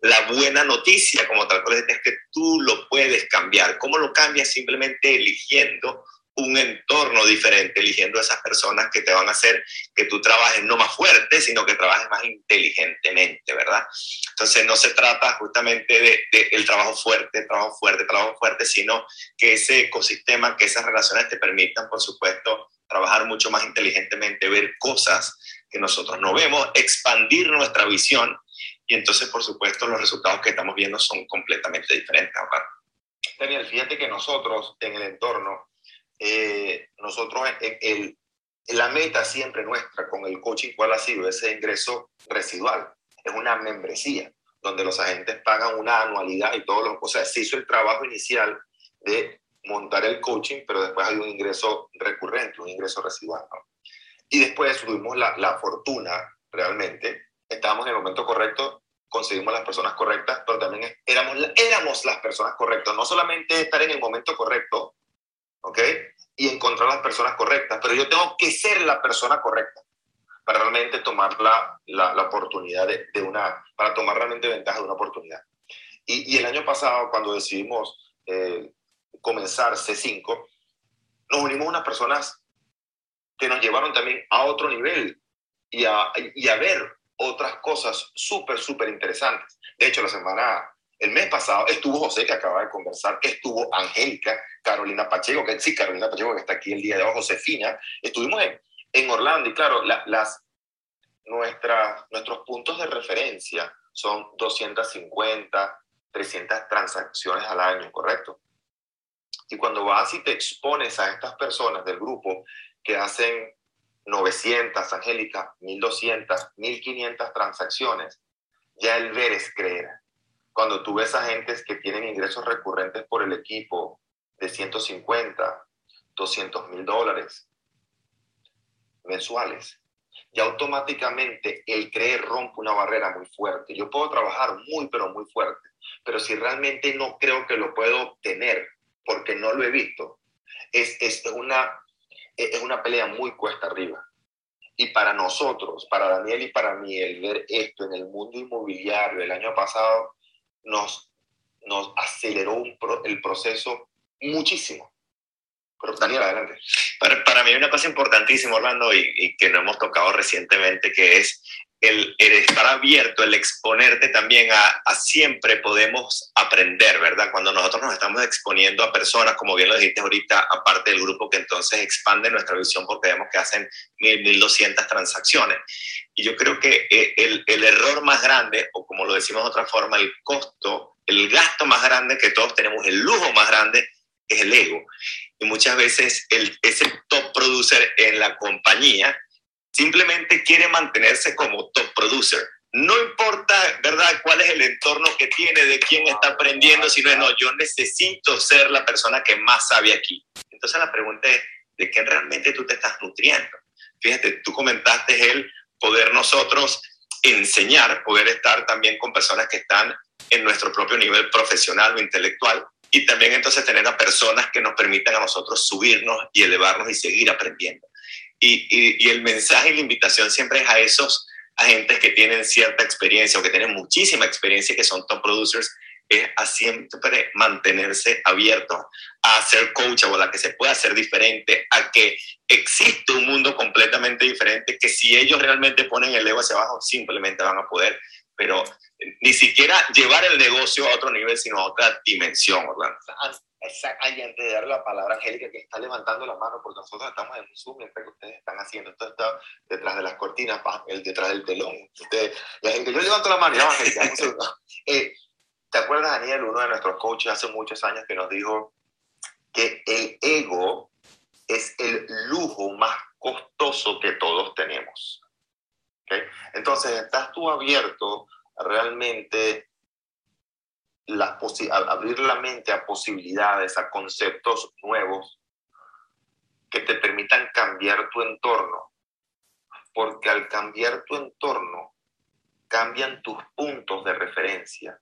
Speaker 3: La buena noticia, como tal es que tú lo puedes cambiar. ¿Cómo lo cambias? Simplemente eligiendo un entorno diferente, eligiendo esas personas que te van a hacer que tú trabajes no más fuerte, sino que trabajes más inteligentemente, ¿verdad? Entonces no se trata justamente de, el trabajo fuerte, trabajo fuerte, trabajo fuerte, sino que ese ecosistema, que esas relaciones te permitan, por supuesto, trabajar mucho más inteligentemente, ver cosas que nosotros no vemos, expandir nuestra visión y entonces, por supuesto, los resultados que estamos viendo son completamente diferentes.
Speaker 2: Daniel, fíjate que nosotros en el entorno eh, nosotros, el, la meta siempre nuestra con el coaching, ¿cuál ha sido? Ese ingreso residual. Es una membresía donde los agentes pagan una anualidad y todo lo, o sea, se hizo el trabajo inicial de montar el coaching, pero después hay un ingreso recurrente, un ingreso residual. Y después tuvimos la, la fortuna, realmente, estábamos en el momento correcto, conseguimos las personas correctas, pero también éramos, éramos las personas correctas, no solamente estar en el momento correcto, ¿ok? Y encontrar las personas correctas, pero yo tengo que ser la persona correcta para realmente tomar la, la, oportunidad de, de, una, para tomar realmente ventaja de una oportunidad. Y, y el año pasado, cuando decidimos eh, comenzar C5, nos unimos unas personas que nos llevaron también a otro nivel y a, y a ver otras cosas súper, súper interesantes. De hecho, la semana el mes pasado estuvo José, que acaba de conversar, estuvo Angélica, Carolina Pacheco, que sí, Carolina Pacheco, que está aquí el día de hoy, Josefina. Estuvimos en, en Orlando y claro, las, nuestra, nuestros puntos de referencia son 250, 300 transacciones al año, ¿correcto? Y cuando vas y te expones a estas personas del grupo que hacen 900, Angélica, 1200, 1500 transacciones, ya el ver es creer cuando tú ves a gentes que tienen ingresos recurrentes por el equipo de 150, 200 mil dólares mensuales, y automáticamente el creer rompe una barrera muy fuerte. Yo puedo trabajar muy, pero muy fuerte, pero si realmente no creo que lo puedo obtener porque no lo he visto, es, es, una, es una pelea muy cuesta arriba. Y para nosotros, para Daniel y para mí, el ver esto en el mundo inmobiliario el año pasado nos, nos aceleró el proceso muchísimo. Pero Daniel, adelante.
Speaker 3: Para, para mí hay una cosa importantísima, Orlando, y, y, que no hemos tocado recientemente, que es el, estar abierto, el exponerte también a, siempre podemos aprender, ¿verdad? Cuando nosotros nos estamos exponiendo a personas, como bien lo dijiste ahorita, aparte del grupo que entonces expande nuestra visión porque vemos que hacen 1.000, 1.200 transacciones. Y yo creo que eh, el, el error más grande, o como lo decimos de otra forma, el costo, el gasto más grande que todos tenemos, el lujo más grande, es el ego. Y muchas veces el, ese top producer en la compañía simplemente quiere mantenerse como top producer. No importa, ¿verdad?, cuál es el entorno que tiene, de quién está aprendiendo, sino no, yo necesito ser la persona que más sabe aquí. Entonces la pregunta es, ¿de qué realmente tú te estás nutriendo? Fíjate, tú comentaste el poder nosotros enseñar, poder estar también con personas que están en nuestro propio nivel profesional o intelectual y también entonces tener a personas que nos permitan a nosotros subirnos y elevarnos y seguir aprendiendo. Y, el mensaje y la invitación siempre es a esos agentes que tienen cierta experiencia o que tienen muchísima experiencia, que son top producers, es a siempre mantenerse abierto a ser coach o a que se pueda hacer diferente, a que existe un mundo completamente diferente, que si ellos realmente ponen el ego hacia abajo, simplemente van a poder, pero ni siquiera llevar el negocio a otro nivel, sino a otra dimensión, Orlando.
Speaker 2: Antes de darle la palabra a Angélica, que está levantando la mano, porque nosotros estamos en un Zoom mientras que ustedes están haciendo. Esto está detrás de las cortinas, el detrás del telón. Ustedes, la gente, yo levanto la mano, ya, Angélica, eh, ¿Te acuerdas, Daniel, uno de nuestros coaches hace muchos años que nos dijo que el ego es el lujo más costoso que todos tenemos? ¿Okay? Entonces, ¿estás tú abierto a realmente abrir la mente a posibilidades, a conceptos nuevos que te permitan cambiar tu entorno. Porque al cambiar tu entorno, cambian tus puntos de referencia.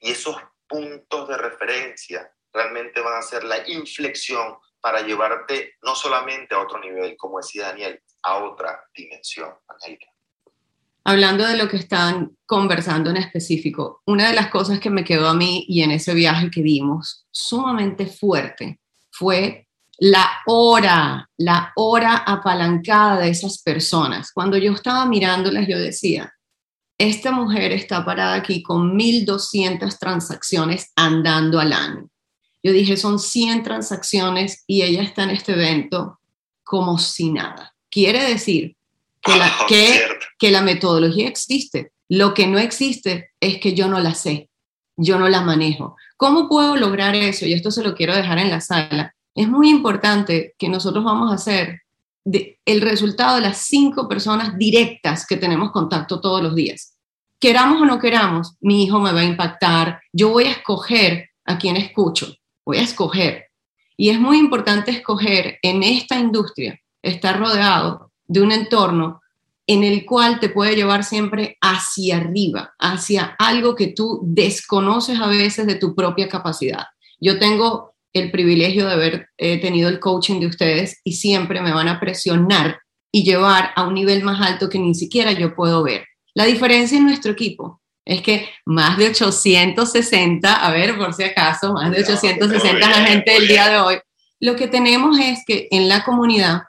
Speaker 2: Y esos puntos de referencia realmente van a ser la inflexión para llevarte no solamente a otro nivel, como decía Daniel, a otra dimensión, Angélica.
Speaker 1: Hablando de lo que están conversando en específico, una de las cosas que me quedó a mí y en ese viaje que dimos sumamente fuerte fue la hora, la hora apalancada de esas personas. Cuando yo estaba mirándolas, yo decía, esta mujer está parada aquí con 1.200 transacciones andando al año. Yo dije, son 100 transacciones y ella está en este evento como si nada. Quiere decir que la, oh, que la metodología existe. Lo que no existe es que yo no la sé, yo no la manejo. ¿Cómo puedo lograr eso? Y esto se lo quiero dejar en la sala es muy importante que nosotros vamos a hacer el resultado de las cinco personas directas que tenemos contacto todos los días. Queramos o no queramos, mi hijo me va a impactar, yo voy a escoger a quién escucho, voy a escoger. Y es muy importante escoger en esta industria, estar rodeado de un entorno en el cual te puede llevar siempre hacia arriba, hacia algo que tú desconoces a veces de tu propia capacidad. Yo tengo el privilegio de haber eh, tenido el coaching de ustedes y siempre me van a presionar y llevar a un nivel más alto que ni siquiera yo puedo ver. La diferencia en nuestro equipo es que más de 860, a ver por si acaso, más de 860 agentes del día de hoy, lo que tenemos es que en la comunidad,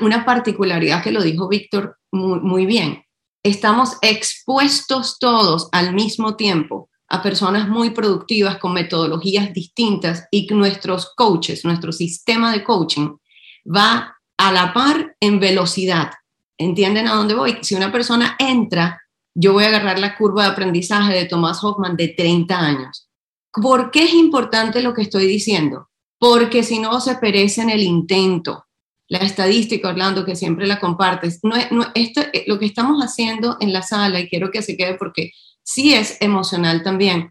Speaker 1: una particularidad que lo dijo Víctor muy, bien, estamos expuestos todos al mismo tiempo a personas muy productivas con metodologías distintas y nuestros coaches, nuestro sistema de coaching va a la par en velocidad. ¿Entienden a dónde voy? Si una persona entra, yo voy a agarrar la curva de aprendizaje de Thomas Hoffman de 30 años. ¿Por qué es importante lo que estoy diciendo? Porque si no se perece en el intento. La estadística, Orlando, que siempre la compartes, no, no, esto, eh, lo que estamos haciendo en la sala, y quiero que se quede porque sí es emocional también,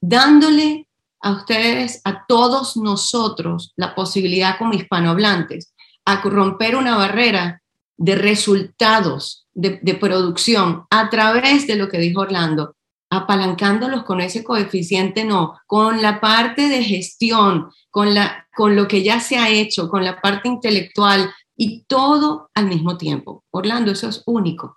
Speaker 1: dándole a ustedes, a todos nosotros, la posibilidad como hispanohablantes, a romper una barrera de resultados de, producción a través de lo que dijo Orlando, apalancándolos con ese coeficiente no, con la parte de gestión, con, la, con lo que ya se ha hecho, con la parte intelectual y todo al mismo tiempo. Orlando, eso es único.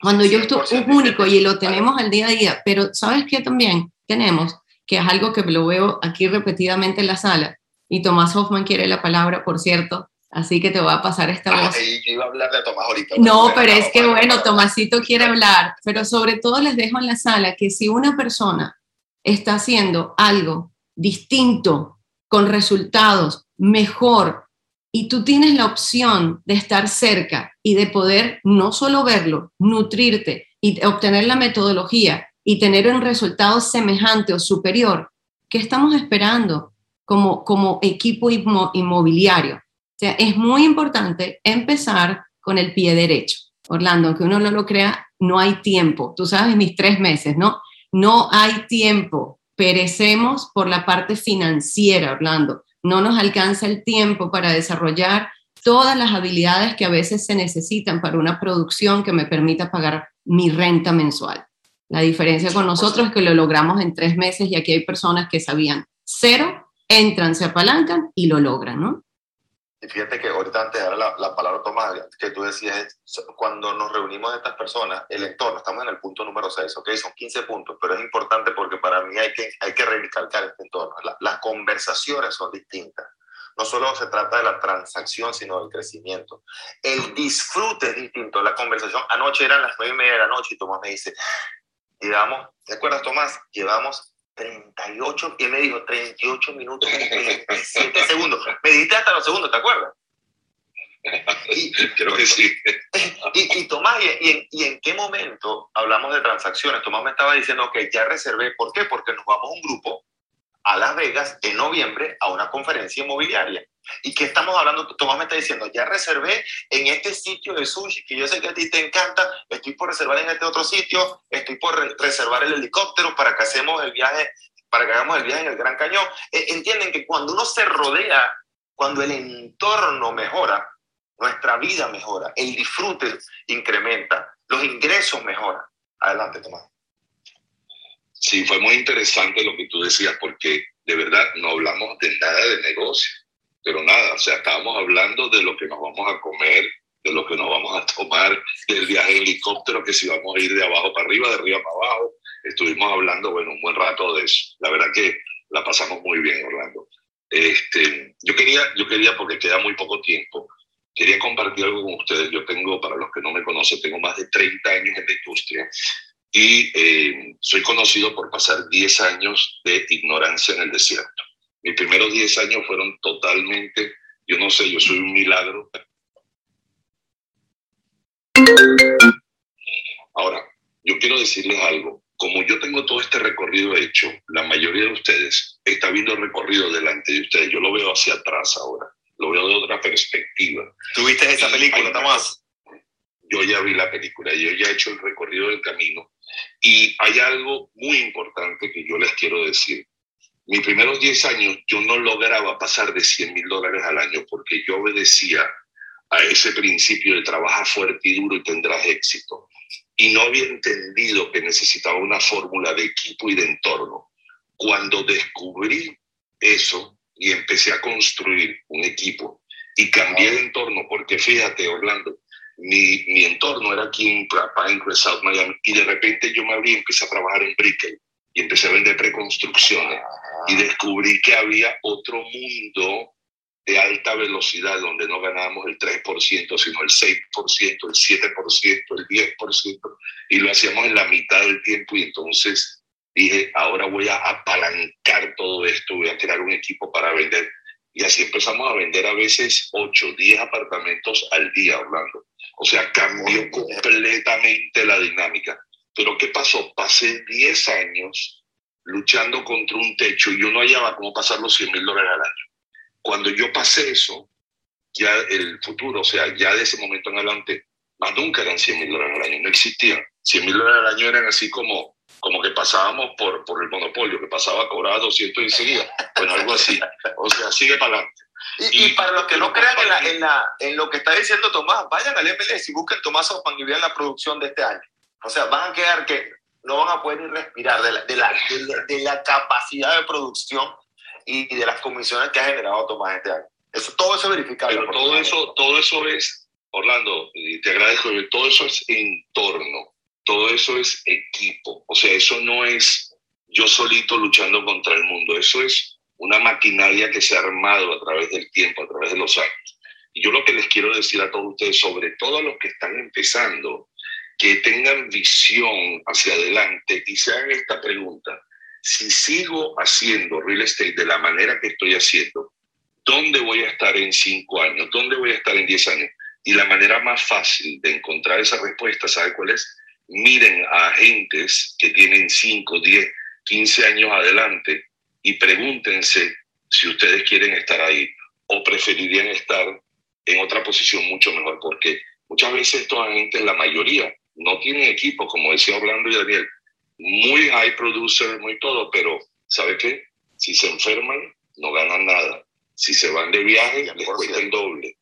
Speaker 1: Cuando yo estoy es único y lo tenemos al día a día, pero ¿sabes qué también tenemos? Que es algo que lo veo aquí repetidamente en la sala. Y Tomás Hoffman quiere la palabra, por cierto, así que te voy a pasar esta ah, voz.
Speaker 2: iba a hablar de Tomás ahorita.
Speaker 1: No, pero es que bueno, Tomasito quiere hablar, pero sobre todo les dejo en la sala que si una persona está haciendo algo distinto, con resultados mejor y tú tienes la opción de estar cerca y de poder no solo verlo, nutrirte y obtener la metodología y tener un resultado semejante o superior, ¿qué estamos esperando como, como equipo inmobiliario? O sea, es muy importante empezar con el pie derecho. Orlando, aunque uno no lo crea, no hay tiempo. Tú sabes, mis tres meses, ¿no? No hay tiempo. Perecemos por la parte financiera, Orlando no nos alcanza el tiempo para desarrollar todas las habilidades que a veces se necesitan para una producción que me permita pagar mi renta mensual. La diferencia con nosotros es que lo logramos en tres meses y aquí hay personas que sabían cero, entran, se apalancan y lo logran, ¿no?
Speaker 2: Fíjate que ahorita antes dar la, la, palabra Tomás, que tú decías, cuando nos reunimos estas personas, el entorno, estamos en el punto número 6, ¿ok? Son 15 puntos, pero es importante porque para mí hay que, hay que recalcar este entorno. las conversaciones son distintas. No solo se trata de la transacción, sino del crecimiento. El disfrute es distinto. La conversación, anoche eran las 9 y media de la noche y Tomás me dice, llevamos, ¿te acuerdas Tomás? Llevamos 38, y me dijo 38 minutos y 27 segundos. Me dijiste hasta los segundos, ¿te acuerdas?
Speaker 3: Y, Creo que sí.
Speaker 2: Y, Tomás, ¿y, y, en, qué momento hablamos de transacciones? Tomás me estaba diciendo que ya reservé. ¿Por qué? Porque nos vamos a un grupo a Las Vegas en noviembre a una conferencia inmobiliaria. ¿Y qué estamos hablando? Tomás me está diciendo, ya reservé en este sitio de sushi, que yo sé que a ti te encanta, estoy por reservar en este otro sitio, estoy por reservar el helicóptero para que hacemos el viaje, para que hagamos el viaje en el Gran Cañón. E, entienden que cuando uno se rodea, cuando el entorno mejora, nuestra vida mejora, el disfrute incrementa, los ingresos mejoran. Adelante, Tomás.
Speaker 3: Sí, fue muy interesante lo que tú decías, porque
Speaker 7: de verdad, no hablamos de nada de negocio, pero nada, o sea, estábamos hablando de lo que nos vamos a comer, de lo que nos vamos a tomar, del viaje en helicóptero, que si vamos a ir de abajo para arriba, de arriba para abajo. Estuvimos hablando, bueno, un buen rato de eso. La verdad que la pasamos muy bien, Orlando. Este, yo quería, yo quería, porque queda muy poco tiempo, quería compartir algo con ustedes. Yo tengo, para los que no me conocen, tengo más de 30 años en la industria y eh, soy conocido por pasar 10 años de ignorancia en el desierto. Mis primeros 10 años fueron totalmente, yo no sé, yo soy un milagro. Ahora, yo quiero decirles algo. Como yo tengo todo este recorrido hecho, la mayoría de ustedes está viendo el recorrido delante de ustedes. Yo lo veo hacia atrás ahora, lo veo de otra perspectiva.
Speaker 2: ¿Tuviste esa película, Tomás?
Speaker 7: Yo ya vi la película, yo ya he hecho el recorrido del camino y hay algo muy importante que yo les quiero decir. Mis primeros 10 años yo no lograba pasar de 100 mil dólares al año porque yo obedecía a ese principio de trabaja fuerte y duro y tendrás éxito. Y no había entendido que necesitaba una fórmula de equipo y de entorno. Cuando descubrí eso y empecé a construir un equipo y cambié de entorno, porque fíjate, Orlando, mi, mi entorno era aquí en Pinecrest, South Miami, y de repente yo me abrí y empecé a trabajar en Brickell y empecé a vender preconstrucciones y descubrí que había otro mundo de alta velocidad donde no ganábamos el 3%, sino el 6%, el 7%, el 10%, y lo hacíamos en la mitad del tiempo y entonces dije, ahora voy a apalancar todo esto, voy a crear un equipo para vender. Y así empezamos a vender a veces 8, 10 apartamentos al día, Orlando. O sea, cambió completamente la dinámica. Pero ¿qué pasó? Pasé 10 años luchando contra un techo y yo no hallaba cómo pasar los 100 mil dólares al año. Cuando yo pasé eso, ya el futuro, o sea, ya de ese momento en adelante, más nunca eran 100 mil dólares al año, no existían. 100 mil dólares al año eran así como, como que pasábamos por, por el monopolio, que pasaba a cobrar 200 enseguida. Bueno, algo así. O sea, sigue para adelante.
Speaker 2: Y, para los que no crean en, la, en, la, en, lo que está diciendo Tomás, vayan al MLS y busquen Tomás Hoffman y vean la producción de este año. O sea, van a quedar que no van a poder ni respirar de la, de la, de la, capacidad de producción y de las comisiones que ha generado Tomás este año. Eso, todo eso es verificable.
Speaker 7: Pero todo eso, todo eso es, Orlando, y te agradezco, todo eso es entorno, todo eso es equipo. O sea, eso no es yo solito luchando contra el mundo, eso es una maquinaria que se ha armado a través del tiempo, a través de los años. Y yo lo que les quiero decir a todos ustedes, sobre todo a los que están empezando, que tengan visión hacia adelante y se hagan esta pregunta. Si sigo haciendo real estate de la manera que estoy haciendo, ¿dónde voy a estar en cinco años? ¿Dónde voy a estar en diez años? Y la manera más fácil de encontrar esa respuesta, ¿sabe cuál es? Miren a agentes que tienen cinco, diez, quince años adelante y pregúntense si ustedes quieren estar ahí o preferirían estar en otra posición mucho mejor, porque muchas veces estos agentes, la mayoría, no tienen equipo, como decía Orlando y Daniel, muy high producer, muy todo, pero ¿sabe qué? Si se enferman, no ganan nada. Si se van de viaje, les cuesta el doble.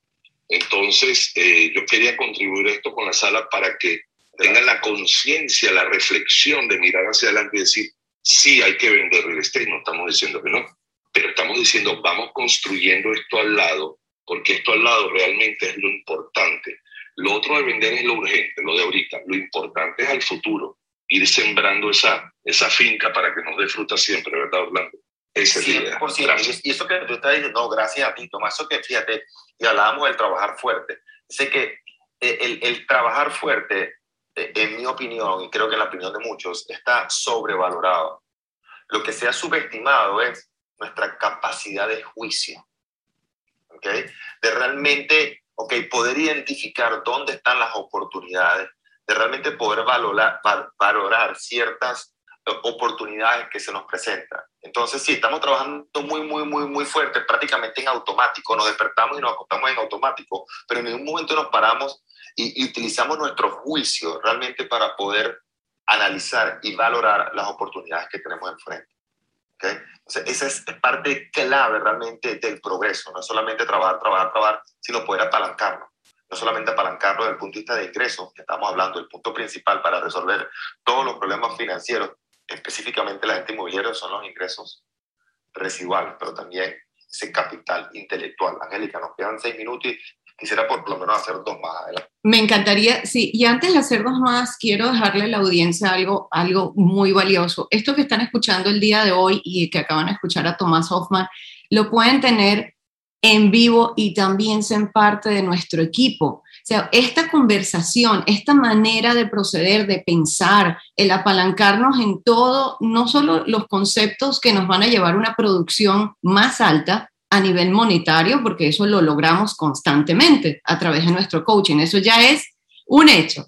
Speaker 7: Entonces, eh, yo quería contribuir esto con la sala para que tengan la conciencia, la reflexión de mirar hacia adelante y decir, sí hay que vender real estate, no estamos diciendo que no, pero estamos diciendo vamos construyendo esto al lado, porque esto al lado realmente es lo importante. Lo otro de vender es lo urgente, lo de ahorita. Lo importante es al futuro, ir sembrando esa, esa finca para que nos dé fruta siempre, ¿verdad, Orlando?
Speaker 2: Esa es Gracias. Y eso que tú estás diciendo, no, gracias a ti, Tomás, eso que fíjate, y hablábamos del trabajar fuerte. Sé que eh, el, el trabajar fuerte eh, en mi opinión, y creo que en la opinión de muchos, está sobrevalorado. Lo que se ha subestimado es nuestra capacidad de juicio, ¿ok? De realmente, ok, poder identificar dónde están las oportunidades, de realmente poder valorar, valorar ciertas eh, oportunidades que se nos presentan. Entonces, sí, estamos trabajando muy, muy, muy, muy fuerte, prácticamente en automático, nos despertamos y nos acostamos en automático, pero en ningún momento nos paramos y, utilizamos nuestro juicio realmente para poder analizar y valorar las oportunidades que tenemos enfrente. ¿Okay? Entonces, esa es parte clave realmente del progreso, no solamente trabajar, trabajar, trabajar, sino poder apalancarlo. No solamente apalancarlo desde el punto de vista de ingresos, que estamos hablando, el punto principal para resolver todos los problemas financieros, específicamente la gente inmobiliaria, son los ingresos residual, pero también ese capital intelectual. Angélica, nos quedan seis minutos y quisiera por lo menos hacer dos más adelante.
Speaker 1: Me encantaría, sí, y antes de hacer dos más, quiero dejarle a la audiencia algo, algo muy valioso. Esto que están escuchando el día de hoy y que acaban de escuchar a Tomás Hoffman, lo pueden tener en vivo y también ser parte de nuestro equipo. O sea, esta conversación, esta manera de proceder, de pensar, el apalancarnos en todo, no solo los conceptos que nos van a llevar a una producción más alta, a nivel monetario, porque eso lo logramos constantemente a través de nuestro coaching. Eso ya es un hecho.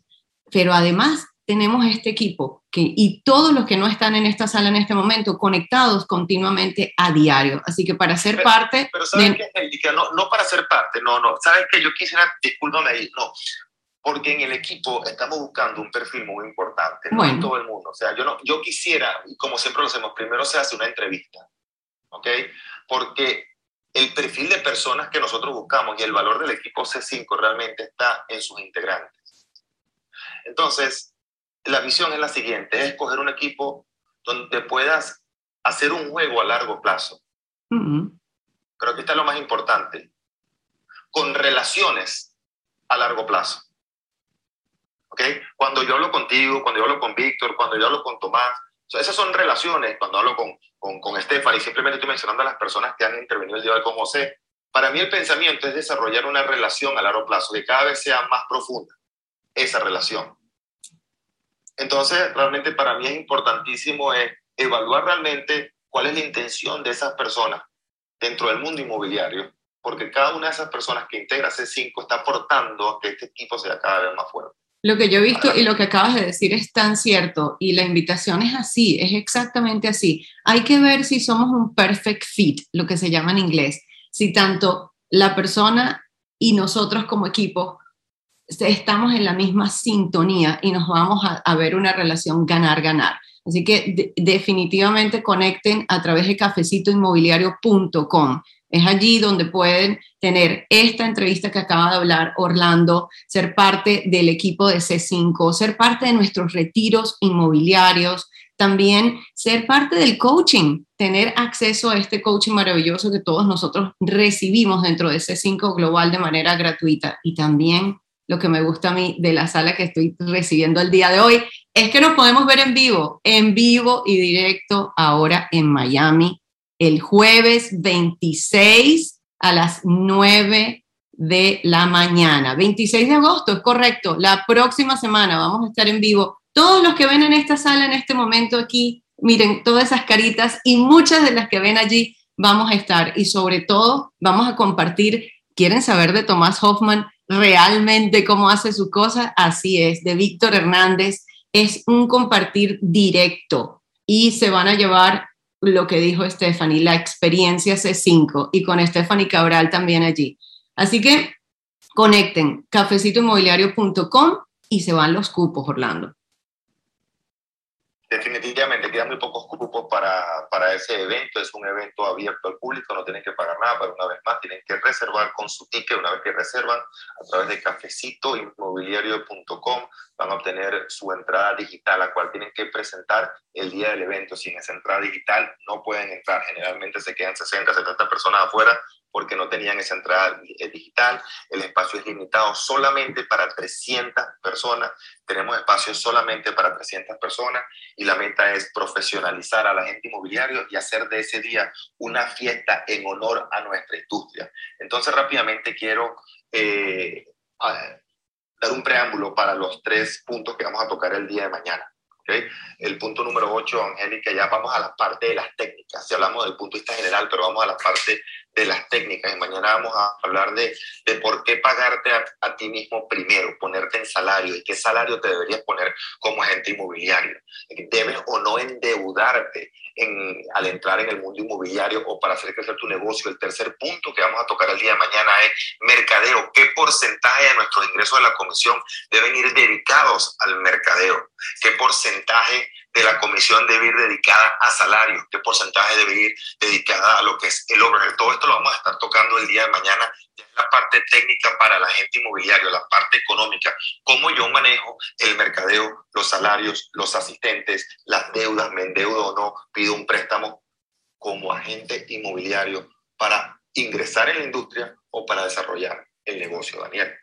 Speaker 1: Pero además tenemos este equipo que, y todos los que no están en esta sala en este momento conectados continuamente a diario. Así que para ser parte...
Speaker 2: Pero ¿sabes qué, no, no para ser parte, no, no. ¿Sabes que Yo quisiera, discúlpame ahí, no. Porque en el equipo estamos buscando un perfil muy importante, no en todo el mundo. O sea, yo, no, yo quisiera, como siempre lo hacemos, primero se hace una entrevista, ¿ok? Porque el perfil de personas que nosotros buscamos y el valor del equipo C5 realmente está en sus integrantes. Entonces, la visión es la siguiente, es escoger un equipo donde puedas hacer un juego a largo plazo. Creo que está lo más importante, con relaciones a largo plazo. ¿Ok? Cuando yo hablo contigo, cuando yo hablo con Víctor, cuando yo hablo con Tomás, esas son relaciones, cuando hablo con, con, con Stephanie, simplemente estoy mencionando a las personas que han intervenido el día de hoy con José. Para mí el pensamiento es desarrollar una relación a largo plazo, que cada vez sea más profunda esa relación. Entonces, realmente para mí es importantísimo es evaluar realmente cuál es la intención de esas personas dentro del mundo inmobiliario, porque cada una de esas personas que integra C5 está aportando a que este equipo sea cada vez más fuerte.
Speaker 1: Lo que yo he visto y lo que acabas de decir es tan cierto y la invitación es así, es exactamente así. Hay que ver si somos un perfect fit, lo que se llama en inglés, si tanto la persona y nosotros como equipo estamos en la misma sintonía y nos vamos a, ver una relación ganar-ganar. Así que definitivamente conecten a través de cafecitoinmobiliario.com. Es allí donde pueden tener esta entrevista que acaba de hablar Orlando, ser parte del equipo de C5, ser parte de nuestros retiros inmobiliarios, también ser parte del coaching, tener acceso a este coaching maravilloso que todos nosotros recibimos dentro de C5 Global de manera gratuita. Y también lo que me gusta a mí de la sala que estoy recibiendo el día de hoy es que nos podemos ver en vivo, en vivo y directo ahora en Miami el jueves 26 a las 9 de la mañana. 26 de agosto, es correcto. La próxima semana vamos a estar en vivo. Todos los que ven en esta sala en este momento aquí, miren todas esas caritas y muchas de las que ven allí vamos a estar y sobre todo vamos a compartir. ¿Quieren saber de Tomás Hoffman realmente cómo hace su cosa? Así es, de Víctor Hernández. Es un compartir directo y se van a llevar lo que dijo Stephanie, la experiencia C5 y con Stephanie Cabral también allí. Así que conecten cafecitoinmobiliario.com y se van los cupos, Orlando.
Speaker 2: Definitivamente quedan muy pocos cupos para, para ese evento. Es un evento abierto al público, no tienen que pagar nada, pero una vez más tienen que reservar con su ticket. Una vez que reservan a través de cafecitoinmobiliario.com van a obtener su entrada digital, la cual tienen que presentar el día del evento. Sin esa entrada digital no pueden entrar. Generalmente se quedan 60, 70 personas afuera porque no tenían esa entrada eh, digital. El espacio es limitado solamente para 300 personas. Tenemos espacio solamente para 300 personas y la meta es profesionalizar a la gente inmobiliario y hacer de ese día una fiesta en honor a nuestra industria. Entonces rápidamente quiero eh, dar un preámbulo para los tres puntos que vamos a tocar el día de mañana. ¿okay? El punto número 8, Angélica, ya vamos a la parte de las técnicas. Si hablamos del punto de vista general, pero vamos a la parte de las técnicas. Y mañana vamos a hablar de, de por qué pagarte a, ti mismo primero, ponerte en salario y qué salario te deberías poner como agente inmobiliario. Debes o no endeudarte en, al entrar en el mundo inmobiliario o para hacer crecer tu negocio. El tercer punto que vamos a tocar el día de mañana es mercadeo. ¿Qué porcentaje de nuestros ingresos de la comisión deben ir dedicados al mercadeo? ¿Qué porcentaje de la comisión debe ir dedicada a salarios, qué porcentaje debe ir dedicada a lo que es el overhead. Todo esto lo vamos a estar tocando el día de mañana. La parte técnica para la gente inmobiliaria, la parte económica, cómo yo manejo el mercadeo, los salarios, los asistentes, las deudas, me endeudo o no, pido un préstamo, como agente inmobiliario para ingresar en la industria o para desarrollar el negocio, Daniel.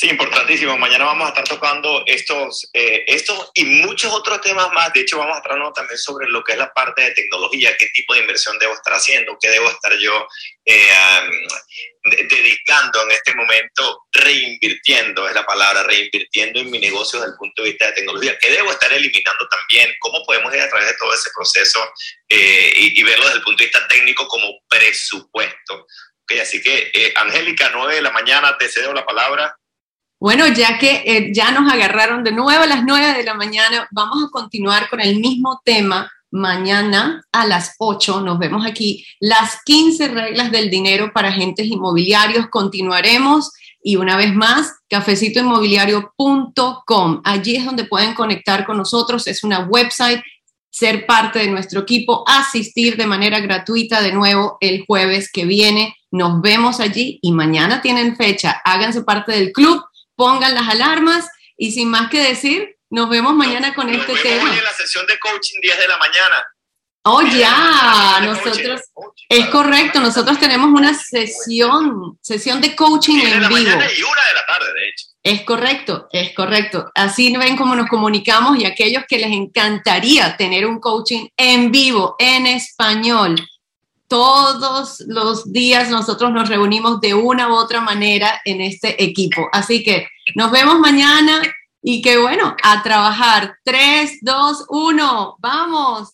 Speaker 3: Sí, importantísimo. Mañana vamos a estar tocando estos, eh, estos y muchos otros temas más. De hecho, vamos a estar también sobre lo que es la parte de tecnología, qué tipo de inversión debo estar haciendo, qué debo estar yo eh, dedicando en este momento, reinvirtiendo, es la palabra, reinvirtiendo en mi negocio desde el punto de vista de tecnología, qué debo estar eliminando también, cómo podemos ir a través de todo ese proceso eh, y, verlo desde el punto de vista técnico como presupuesto. Okay, así que, Angélica, 9 de la mañana, te cedo la palabra.
Speaker 1: Bueno, ya que eh, ya nos agarraron de nuevo a las 9 de la mañana, vamos a continuar con el mismo tema. Mañana a las 8 nos vemos aquí. Las 15 reglas del dinero para agentes inmobiliarios. Continuaremos y una vez más, cafecitoinmobiliario.com. Allí es donde pueden conectar con nosotros. Es una website, ser parte de nuestro equipo, asistir de manera gratuita de nuevo el jueves que viene. Nos vemos allí y mañana tienen fecha. Háganse parte del club pongan las alarmas y sin más que decir, nos vemos mañana con este tema.
Speaker 3: Hoy en la sesión de coaching 10 de la mañana.
Speaker 1: Oh, ya, nosotros, es correcto, nosotros tenemos una sesión, sesión de coaching en vivo.
Speaker 3: y una de la tarde, de hecho.
Speaker 1: Es correcto, es correcto. Así ven cómo nos comunicamos y aquellos que les encantaría tener un coaching en vivo, en español, todos los días nosotros nos reunimos de una u otra manera en este equipo. Así que nos vemos mañana y que bueno, a trabajar. 3, 2, 1, vamos.